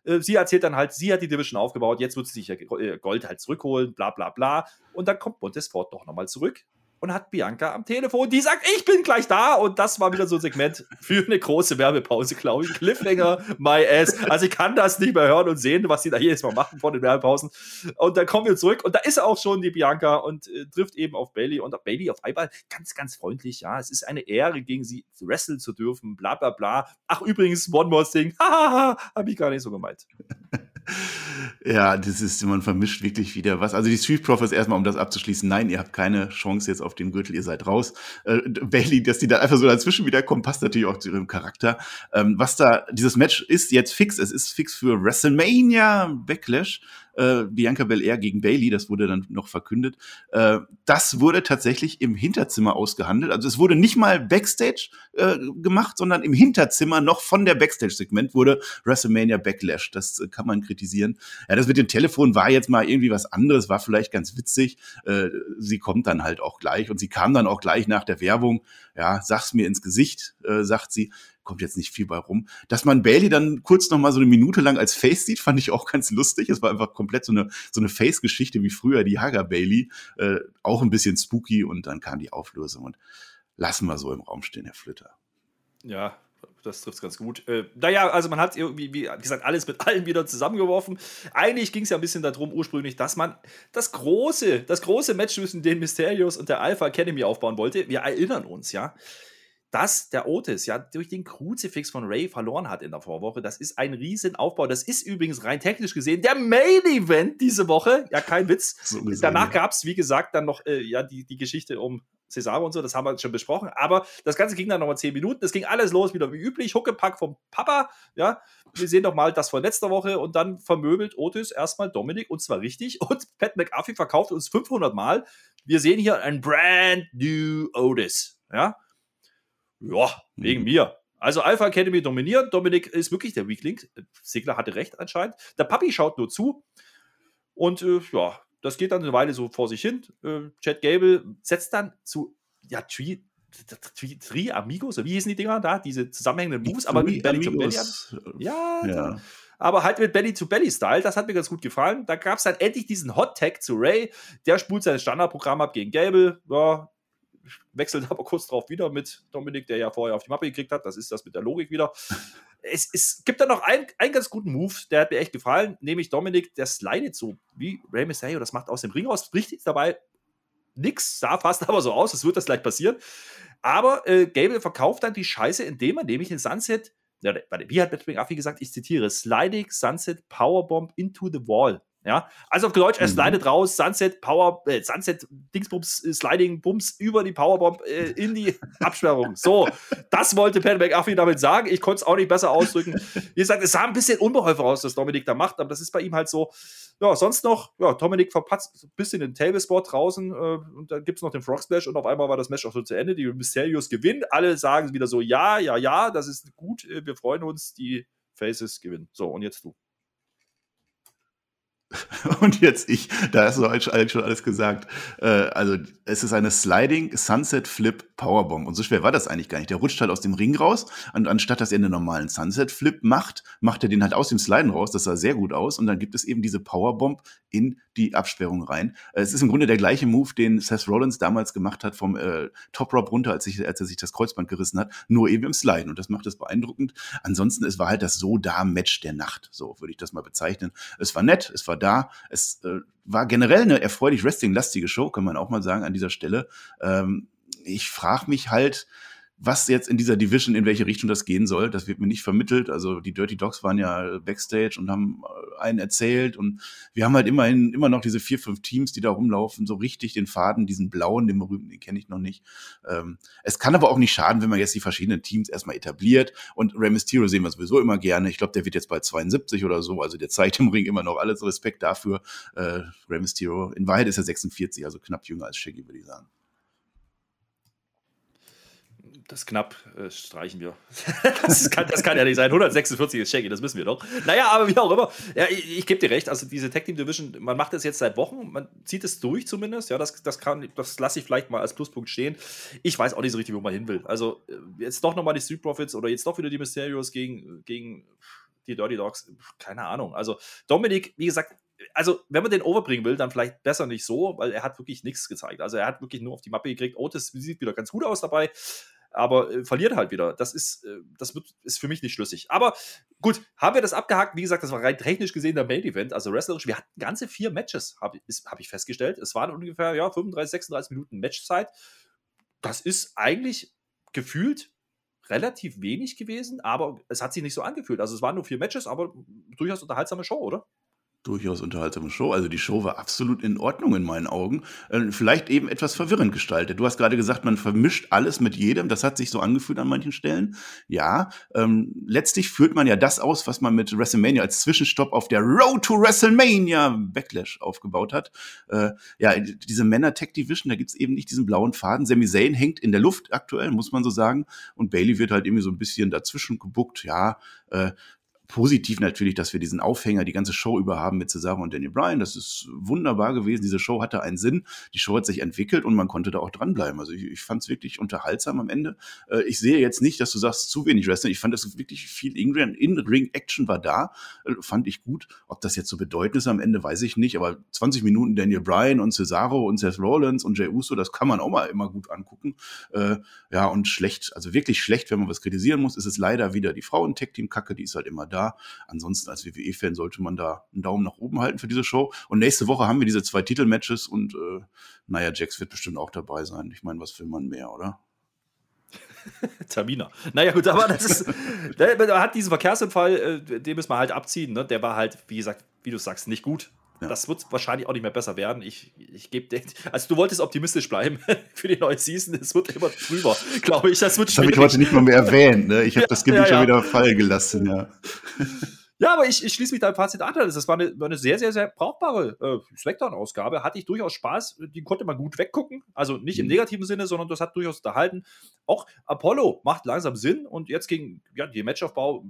Äh, sie erzählt dann halt, sie hat die Division aufgebaut, jetzt wird sie sich ja Gold halt zurückholen, bla bla bla. Und dann kommt Montesfort doch nochmal zurück und hat Bianca am Telefon, die sagt, ich bin gleich da. Und das war wieder so ein Segment für eine große Werbepause, glaube ich. Cliffhanger, my ass. Also ich kann das nicht mehr hören und sehen, was sie da jedes Mal machen vor den Werbepausen. Und dann kommen wir zurück und da ist auch schon die Bianca und äh, trifft eben auf Bailey. Und Bailey auf einmal ganz, ganz freundlich. Ja, es ist eine Ehre, gegen sie wresteln zu dürfen, bla bla bla. Ach, übrigens, one more thing. Hahaha, habe ich gar nicht so gemeint.
Ja, das ist, man vermischt wirklich wieder was. Also die Street Profits erstmal, um das abzuschließen. Nein, ihr habt keine Chance jetzt auf den Gürtel, ihr seid raus. Äh, Bailey, dass die da einfach so dazwischen wieder kommen, passt natürlich auch zu ihrem Charakter. Ähm, was da, dieses Match ist jetzt fix. Es ist fix für WrestleMania Backlash äh, Bianca Belair gegen Bailey, das wurde dann noch verkündet. Äh, das wurde tatsächlich im Hinterzimmer ausgehandelt. Also es wurde nicht mal Backstage äh, gemacht, sondern im Hinterzimmer noch von der Backstage-Segment wurde WrestleMania Backlash. Das äh, kann man kritisieren. Ja, das mit dem Telefon war jetzt mal irgendwie was anderes, war vielleicht ganz witzig. Äh, sie kommt dann halt auch gleich und sie kam dann auch gleich nach der Werbung. Ja, sag's mir ins Gesicht, äh, sagt sie kommt jetzt nicht viel bei rum. Dass man Bailey dann kurz noch mal so eine Minute lang als Face sieht, fand ich auch ganz lustig. Es war einfach komplett so eine, so eine Face-Geschichte wie früher die Hager Bailey. Äh, auch ein bisschen spooky und dann kam die Auflösung und lassen wir so im Raum stehen, Herr Flütter.
Ja, das trifft ganz gut. Äh, naja, also man hat irgendwie, wie gesagt, alles mit allen wieder zusammengeworfen. Eigentlich ging es ja ein bisschen darum, ursprünglich, dass man das große, das große Match zwischen den Mysterios und der Alpha Academy aufbauen wollte. Wir erinnern uns, ja dass der Otis ja durch den Kruzifix von Ray verloren hat in der Vorwoche. Das ist ein Riesenaufbau. Das ist übrigens rein technisch gesehen der Main Event diese Woche. Ja, kein Witz. So Danach gab es, wie gesagt, dann noch äh, ja, die, die Geschichte um Cesaro und so, das haben wir schon besprochen. Aber das Ganze ging dann nochmal zehn Minuten. Es ging alles los, wieder wie üblich. Huckepack vom Papa. Ja, wir sehen doch mal das von letzter Woche und dann vermöbelt Otis erstmal Dominik und zwar richtig. Und Pat McAfee verkauft uns 500 Mal. Wir sehen hier ein brand new Otis. Ja, ja, wegen mhm. mir. Also Alpha Academy dominiert. Dominik ist wirklich der Weakling. Sigler hatte recht anscheinend. Der Papi schaut nur zu. Und äh, ja, das geht dann eine Weile so vor sich hin. Äh, Chad Gable setzt dann zu, ja, Tree, Tri Amigos, wie hießen die Dinger da? Diese zusammenhängenden Moves, aber mit Belly to Belly. Ja, ja. aber halt mit Belly to Belly Style, das hat mir ganz gut gefallen. Da gab es dann endlich diesen Hot Tag zu Ray. Der spult sein Standardprogramm ab gegen Gable. Ja, wechselt aber kurz drauf wieder mit Dominik, der ja vorher auf die Mappe gekriegt hat. Das ist das mit der Logik wieder. es, es gibt da noch einen, einen ganz guten Move, der hat mir echt gefallen, nämlich Dominik, der slidet so wie Rey Mysterio, das macht aus dem Ring aus, richtig dabei nix, sah fast aber so aus, es wird das gleich passieren. Aber äh, Gable verkauft dann die Scheiße, indem er nämlich in Sunset, ja, wie hat Batman Affi gesagt, ich zitiere, Sliding Sunset Powerbomb into the Wall ja, also auf Deutsch, er mhm. slidet raus, Sunset Power, äh, Sunset Dingsbums, äh, Sliding Bums über die Powerbomb äh, in die Absperrung. So, das wollte Pat McAfee damit sagen. Ich konnte es auch nicht besser ausdrücken. Wie gesagt, es sah ein bisschen unbeholfen aus, was Dominik da macht, aber das ist bei ihm halt so. Ja, sonst noch, ja, Dominik verpatzt ein bisschen den Tablespot draußen äh, und dann gibt es noch den Frog Splash und auf einmal war das Match auch so zu Ende. Die Mysterios gewinnen. Alle sagen wieder so: Ja, ja, ja, das ist gut, wir freuen uns, die Faces gewinnen. So, und jetzt du.
Und jetzt ich, da hast du eigentlich schon alles gesagt. Äh, also es ist eine Sliding Sunset Flip Powerbomb. Und so schwer war das eigentlich gar nicht. Der rutscht halt aus dem Ring raus und anstatt dass er einen normalen Sunset Flip macht, macht er den halt aus dem Sliden raus. Das sah sehr gut aus. Und dann gibt es eben diese Powerbomb in die Absperrung rein. Äh, es ist im Grunde der gleiche Move, den Seth Rollins damals gemacht hat vom äh, Top Rope runter, als, ich, als er sich das Kreuzband gerissen hat, nur eben im Sliden. Und das macht es beeindruckend. Ansonsten, es war halt das so da Match der Nacht. So würde ich das mal bezeichnen. Es war nett, es war da. Es äh, war generell eine erfreulich wrestling-lastige Show, kann man auch mal sagen an dieser Stelle. Ähm, ich frage mich halt, was jetzt in dieser Division, in welche Richtung das gehen soll, das wird mir nicht vermittelt. Also die Dirty Dogs waren ja backstage und haben äh, einen erzählt und wir haben halt immerhin immer noch diese vier, fünf Teams, die da rumlaufen, so richtig den Faden, diesen blauen, den berühmten, den kenne ich noch nicht. Ähm, es kann aber auch nicht schaden, wenn man jetzt die verschiedenen Teams erstmal etabliert und Rey Mysterio sehen wir sowieso immer gerne. Ich glaube, der wird jetzt bei 72 oder so, also der zeigt im Ring immer noch alles Respekt dafür. Äh, Rey Mysterio, in Wahrheit ist er 46, also knapp jünger als Shaggy, würde ich sagen
das knapp äh, streichen wir. das, kann, das, kann, ja nicht sein. 146 ist Shaggy, das wissen wir doch. Naja, aber wie auch immer. Ja, ich, ich gebe dir recht. Also, diese Tag Team Division, man macht das jetzt seit Wochen. Man zieht es durch zumindest. Ja, das, das, das lasse ich vielleicht mal als Pluspunkt stehen. Ich weiß auch nicht so richtig, wo man hin will. Also, äh, jetzt doch nochmal die Street Profits oder jetzt doch wieder die Mysterios gegen, gegen die Dirty Dogs. Keine Ahnung. Also, Dominik, wie gesagt, also, wenn man den overbringen will, dann vielleicht besser nicht so, weil er hat wirklich nichts gezeigt. Also, er hat wirklich nur auf die Mappe gekriegt. Otis sieht wieder ganz gut aus dabei aber äh, verliert halt wieder. Das ist, äh, das wird, ist für mich nicht schlüssig. Aber gut, haben wir das abgehakt. Wie gesagt, das war rein technisch gesehen der Main Event, also wrestlerisch. Wir hatten ganze vier Matches, habe hab ich festgestellt. Es waren ungefähr ja, 35, 36 Minuten Matchzeit. Das ist eigentlich gefühlt relativ wenig gewesen, aber es hat sich nicht so angefühlt. Also es waren nur vier Matches, aber durchaus unterhaltsame Show, oder?
Durchaus unterhaltsame Show. Also die Show war absolut in Ordnung in meinen Augen. Äh, vielleicht eben etwas verwirrend gestaltet. Du hast gerade gesagt, man vermischt alles mit jedem. Das hat sich so angefühlt an manchen Stellen. Ja, ähm, letztlich führt man ja das aus, was man mit WrestleMania als Zwischenstopp auf der Road to WrestleMania Backlash aufgebaut hat. Äh, ja, diese Männer-Tech-Division, da gibt's eben nicht diesen blauen Faden. Sami Zayn hängt in der Luft aktuell, muss man so sagen. Und Bailey wird halt irgendwie so ein bisschen dazwischen gebuckt. Ja, äh, positiv natürlich, dass wir diesen Aufhänger die ganze Show über haben mit Cesaro und Daniel Bryan. Das ist wunderbar gewesen. Diese Show hatte einen Sinn. Die Show hat sich entwickelt und man konnte da auch dranbleiben. Also ich, ich fand es wirklich unterhaltsam am Ende. Äh, ich sehe jetzt nicht, dass du sagst, zu wenig Wrestling. Ich fand, dass wirklich viel In-Ring-Action war da. Äh, fand ich gut. Ob das jetzt so bedeutend ist am Ende, weiß ich nicht. Aber 20 Minuten Daniel Bryan und Cesaro und Seth Rollins und Jey Uso, das kann man auch mal immer gut angucken. Äh, ja, und schlecht, also wirklich schlecht, wenn man was kritisieren muss, ist es leider wieder die Frauen-Tech-Team-Kacke, die ist halt immer da da. Ansonsten als WWE-Fan sollte man da einen Daumen nach oben halten für diese Show. Und nächste Woche haben wir diese zwei Titelmatches und äh, naja, Jax wird bestimmt auch dabei sein. Ich meine, was will man mehr, oder?
Tamina. Naja, gut, aber das ist. der, hat diesen Verkehrsunfall, äh, den müssen wir halt abziehen. Ne? Der war halt, wie gesagt, wie du sagst, nicht gut. Ja. Das wird wahrscheinlich auch nicht mehr besser werden. Ich, ich gebe dir. Also, du wolltest optimistisch bleiben für die neue Season. Es wird immer drüber, glaube ich. Das,
das habe ich heute nicht mal mehr erwähnt. Ne? Ich habe das Gimmick ja, ja. schon wieder fallen gelassen, ja.
Ja, aber ich, ich schließe mich deinem Fazit an. Das war eine, war eine sehr, sehr, sehr brauchbare äh, Smackdown-Ausgabe. Hatte ich durchaus Spaß. Die konnte man gut weggucken. Also nicht im mhm. negativen Sinne, sondern das hat durchaus unterhalten. Auch Apollo macht langsam Sinn und jetzt gegen ja, die Matchaufbau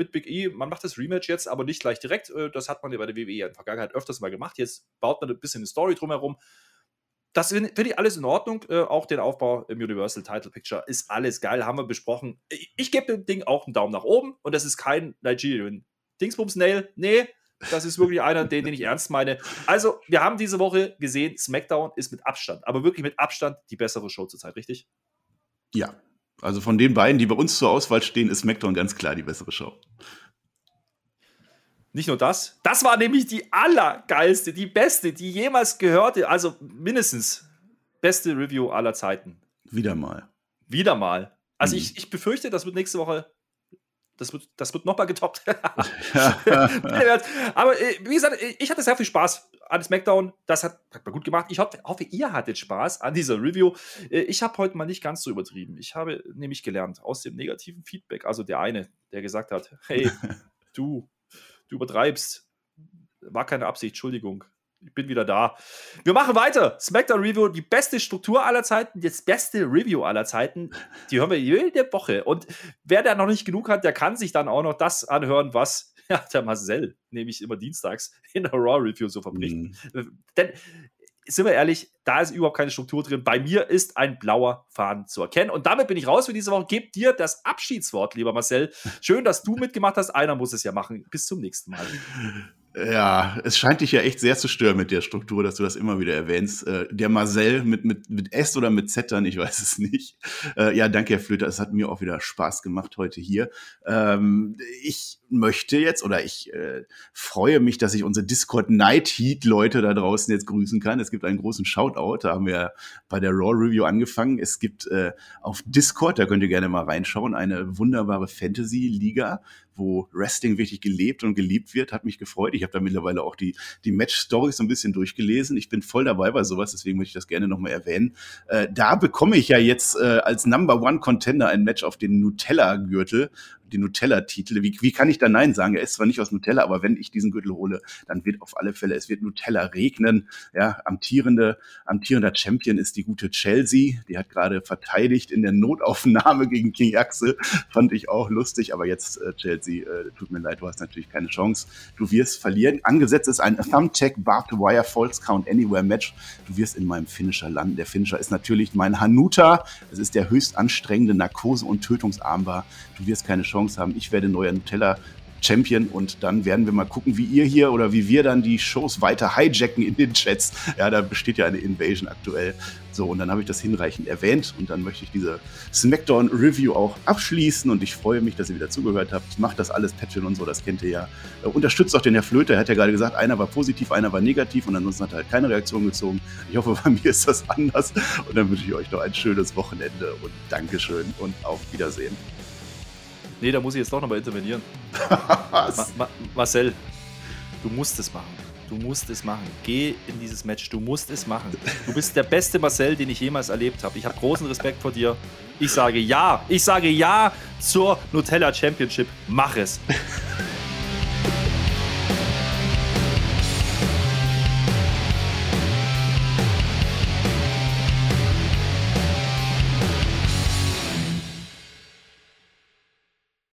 mit Big E. Man macht das Rematch jetzt, aber nicht gleich direkt. Äh, das hat man ja bei der WWE in der Vergangenheit öfters mal gemacht. Jetzt baut man ein bisschen eine Story drumherum. Das finde ich alles in Ordnung. Äh, auch den Aufbau im Universal Title Picture ist alles geil, haben wir besprochen. Ich, ich gebe dem Ding auch einen Daumen nach oben und das ist kein Nigerian Dingsbums Nail. Nee, das ist wirklich einer, den, den ich ernst meine. Also, wir haben diese Woche gesehen, SmackDown ist mit Abstand, aber wirklich mit Abstand die bessere Show zurzeit, richtig?
Ja, also von den beiden, die bei uns zur Auswahl stehen, ist SmackDown ganz klar die bessere Show.
Nicht nur das, das war nämlich die allergeilste, die beste, die jemals gehörte, also mindestens beste Review aller Zeiten.
Wieder mal.
Wieder mal. Also mhm. ich, ich befürchte, das wird nächste Woche das wird, das wird nochmal getoppt. Aber äh, wie gesagt, ich hatte sehr viel Spaß an SmackDown. Das hat, hat man gut gemacht. Ich hoffe, hoffe, ihr hattet Spaß an dieser Review. Äh, ich habe heute mal nicht ganz so übertrieben. Ich habe nämlich gelernt aus dem negativen Feedback. Also der eine, der gesagt hat: Hey, du, du übertreibst. War keine Absicht, Entschuldigung ich bin wieder da. Wir machen weiter. SmackDown Review, die beste Struktur aller Zeiten, das beste Review aller Zeiten. Die hören wir jede Woche. Und wer da noch nicht genug hat, der kann sich dann auch noch das anhören, was ja, der Marcel, nämlich immer dienstags, in der Raw Review so verbricht. Mhm. Denn, sind wir ehrlich, da ist überhaupt keine Struktur drin. Bei mir ist ein blauer Faden zu erkennen. Und damit bin ich raus für diese Woche. Gebt dir das Abschiedswort, lieber Marcel. Schön, dass du mitgemacht hast. Einer muss es ja machen. Bis zum nächsten Mal.
Ja, es scheint dich ja echt sehr zu stören mit der Struktur, dass du das immer wieder erwähnst. Äh, der Marcel mit, mit, mit S oder mit Z dann, ich weiß es nicht. Äh, ja, danke, Herr Flöter. Es hat mir auch wieder Spaß gemacht heute hier. Ähm, ich möchte jetzt oder ich äh, freue mich, dass ich unsere Discord Night Heat Leute da draußen jetzt grüßen kann. Es gibt einen großen Shoutout. Da haben wir bei der Raw Review angefangen. Es gibt äh, auf Discord, da könnt ihr gerne mal reinschauen, eine wunderbare Fantasy Liga wo Wrestling wirklich gelebt und geliebt wird, hat mich gefreut. Ich habe da mittlerweile auch die, die Match-Stories so ein bisschen durchgelesen. Ich bin voll dabei bei sowas, deswegen möchte ich das gerne nochmal erwähnen. Äh, da bekomme ich ja jetzt äh, als Number One Contender ein Match auf den Nutella-Gürtel die Nutella-Titel. Wie, wie kann ich da Nein sagen? Er ist zwar nicht aus Nutella, aber wenn ich diesen Gürtel hole, dann wird auf alle Fälle, es wird Nutella regnen. Ja, amtierende, amtierender Champion ist die gute Chelsea. Die hat gerade verteidigt in der Notaufnahme gegen King Axel. Fand ich auch lustig, aber jetzt, äh, Chelsea, äh, tut mir leid, du hast natürlich keine Chance. Du wirst verlieren. Angesetzt ist ein Thumbtack Barbed Wire False Count Anywhere Match. Du wirst in meinem Finisher landen. Der Finisher ist natürlich mein Hanuta. Es ist der höchst anstrengende Narkose- und Tötungsarmbar. Du wirst keine Chance Chance haben. Ich werde neuer Nutella Champion und dann werden wir mal gucken, wie ihr hier oder wie wir dann die Shows weiter hijacken in den Chats. Ja, da besteht ja eine Invasion aktuell. So, und dann habe ich das hinreichend erwähnt und dann möchte ich diese SmackDown Review auch abschließen und ich freue mich, dass ihr wieder zugehört habt. Macht das alles, Patreon und so, das kennt ihr ja. Äh, unterstützt auch den Herr Flöter, er hat ja gerade gesagt, einer war positiv, einer war negativ und ansonsten hat er halt keine Reaktion gezogen. Ich hoffe, bei mir ist das anders und dann wünsche ich euch noch ein schönes Wochenende und Dankeschön und auf Wiedersehen.
Nee, da muss ich jetzt doch nochmal intervenieren. Ma Ma Marcel, Du musst es machen. Du musst es machen. Geh in dieses Match. Du musst es machen. Du bist der beste Marcel, den ich jemals erlebt habe. Ich habe großen Respekt vor dir. Ich sage ja. Ich sage ja zur Nutella Championship. Mach es.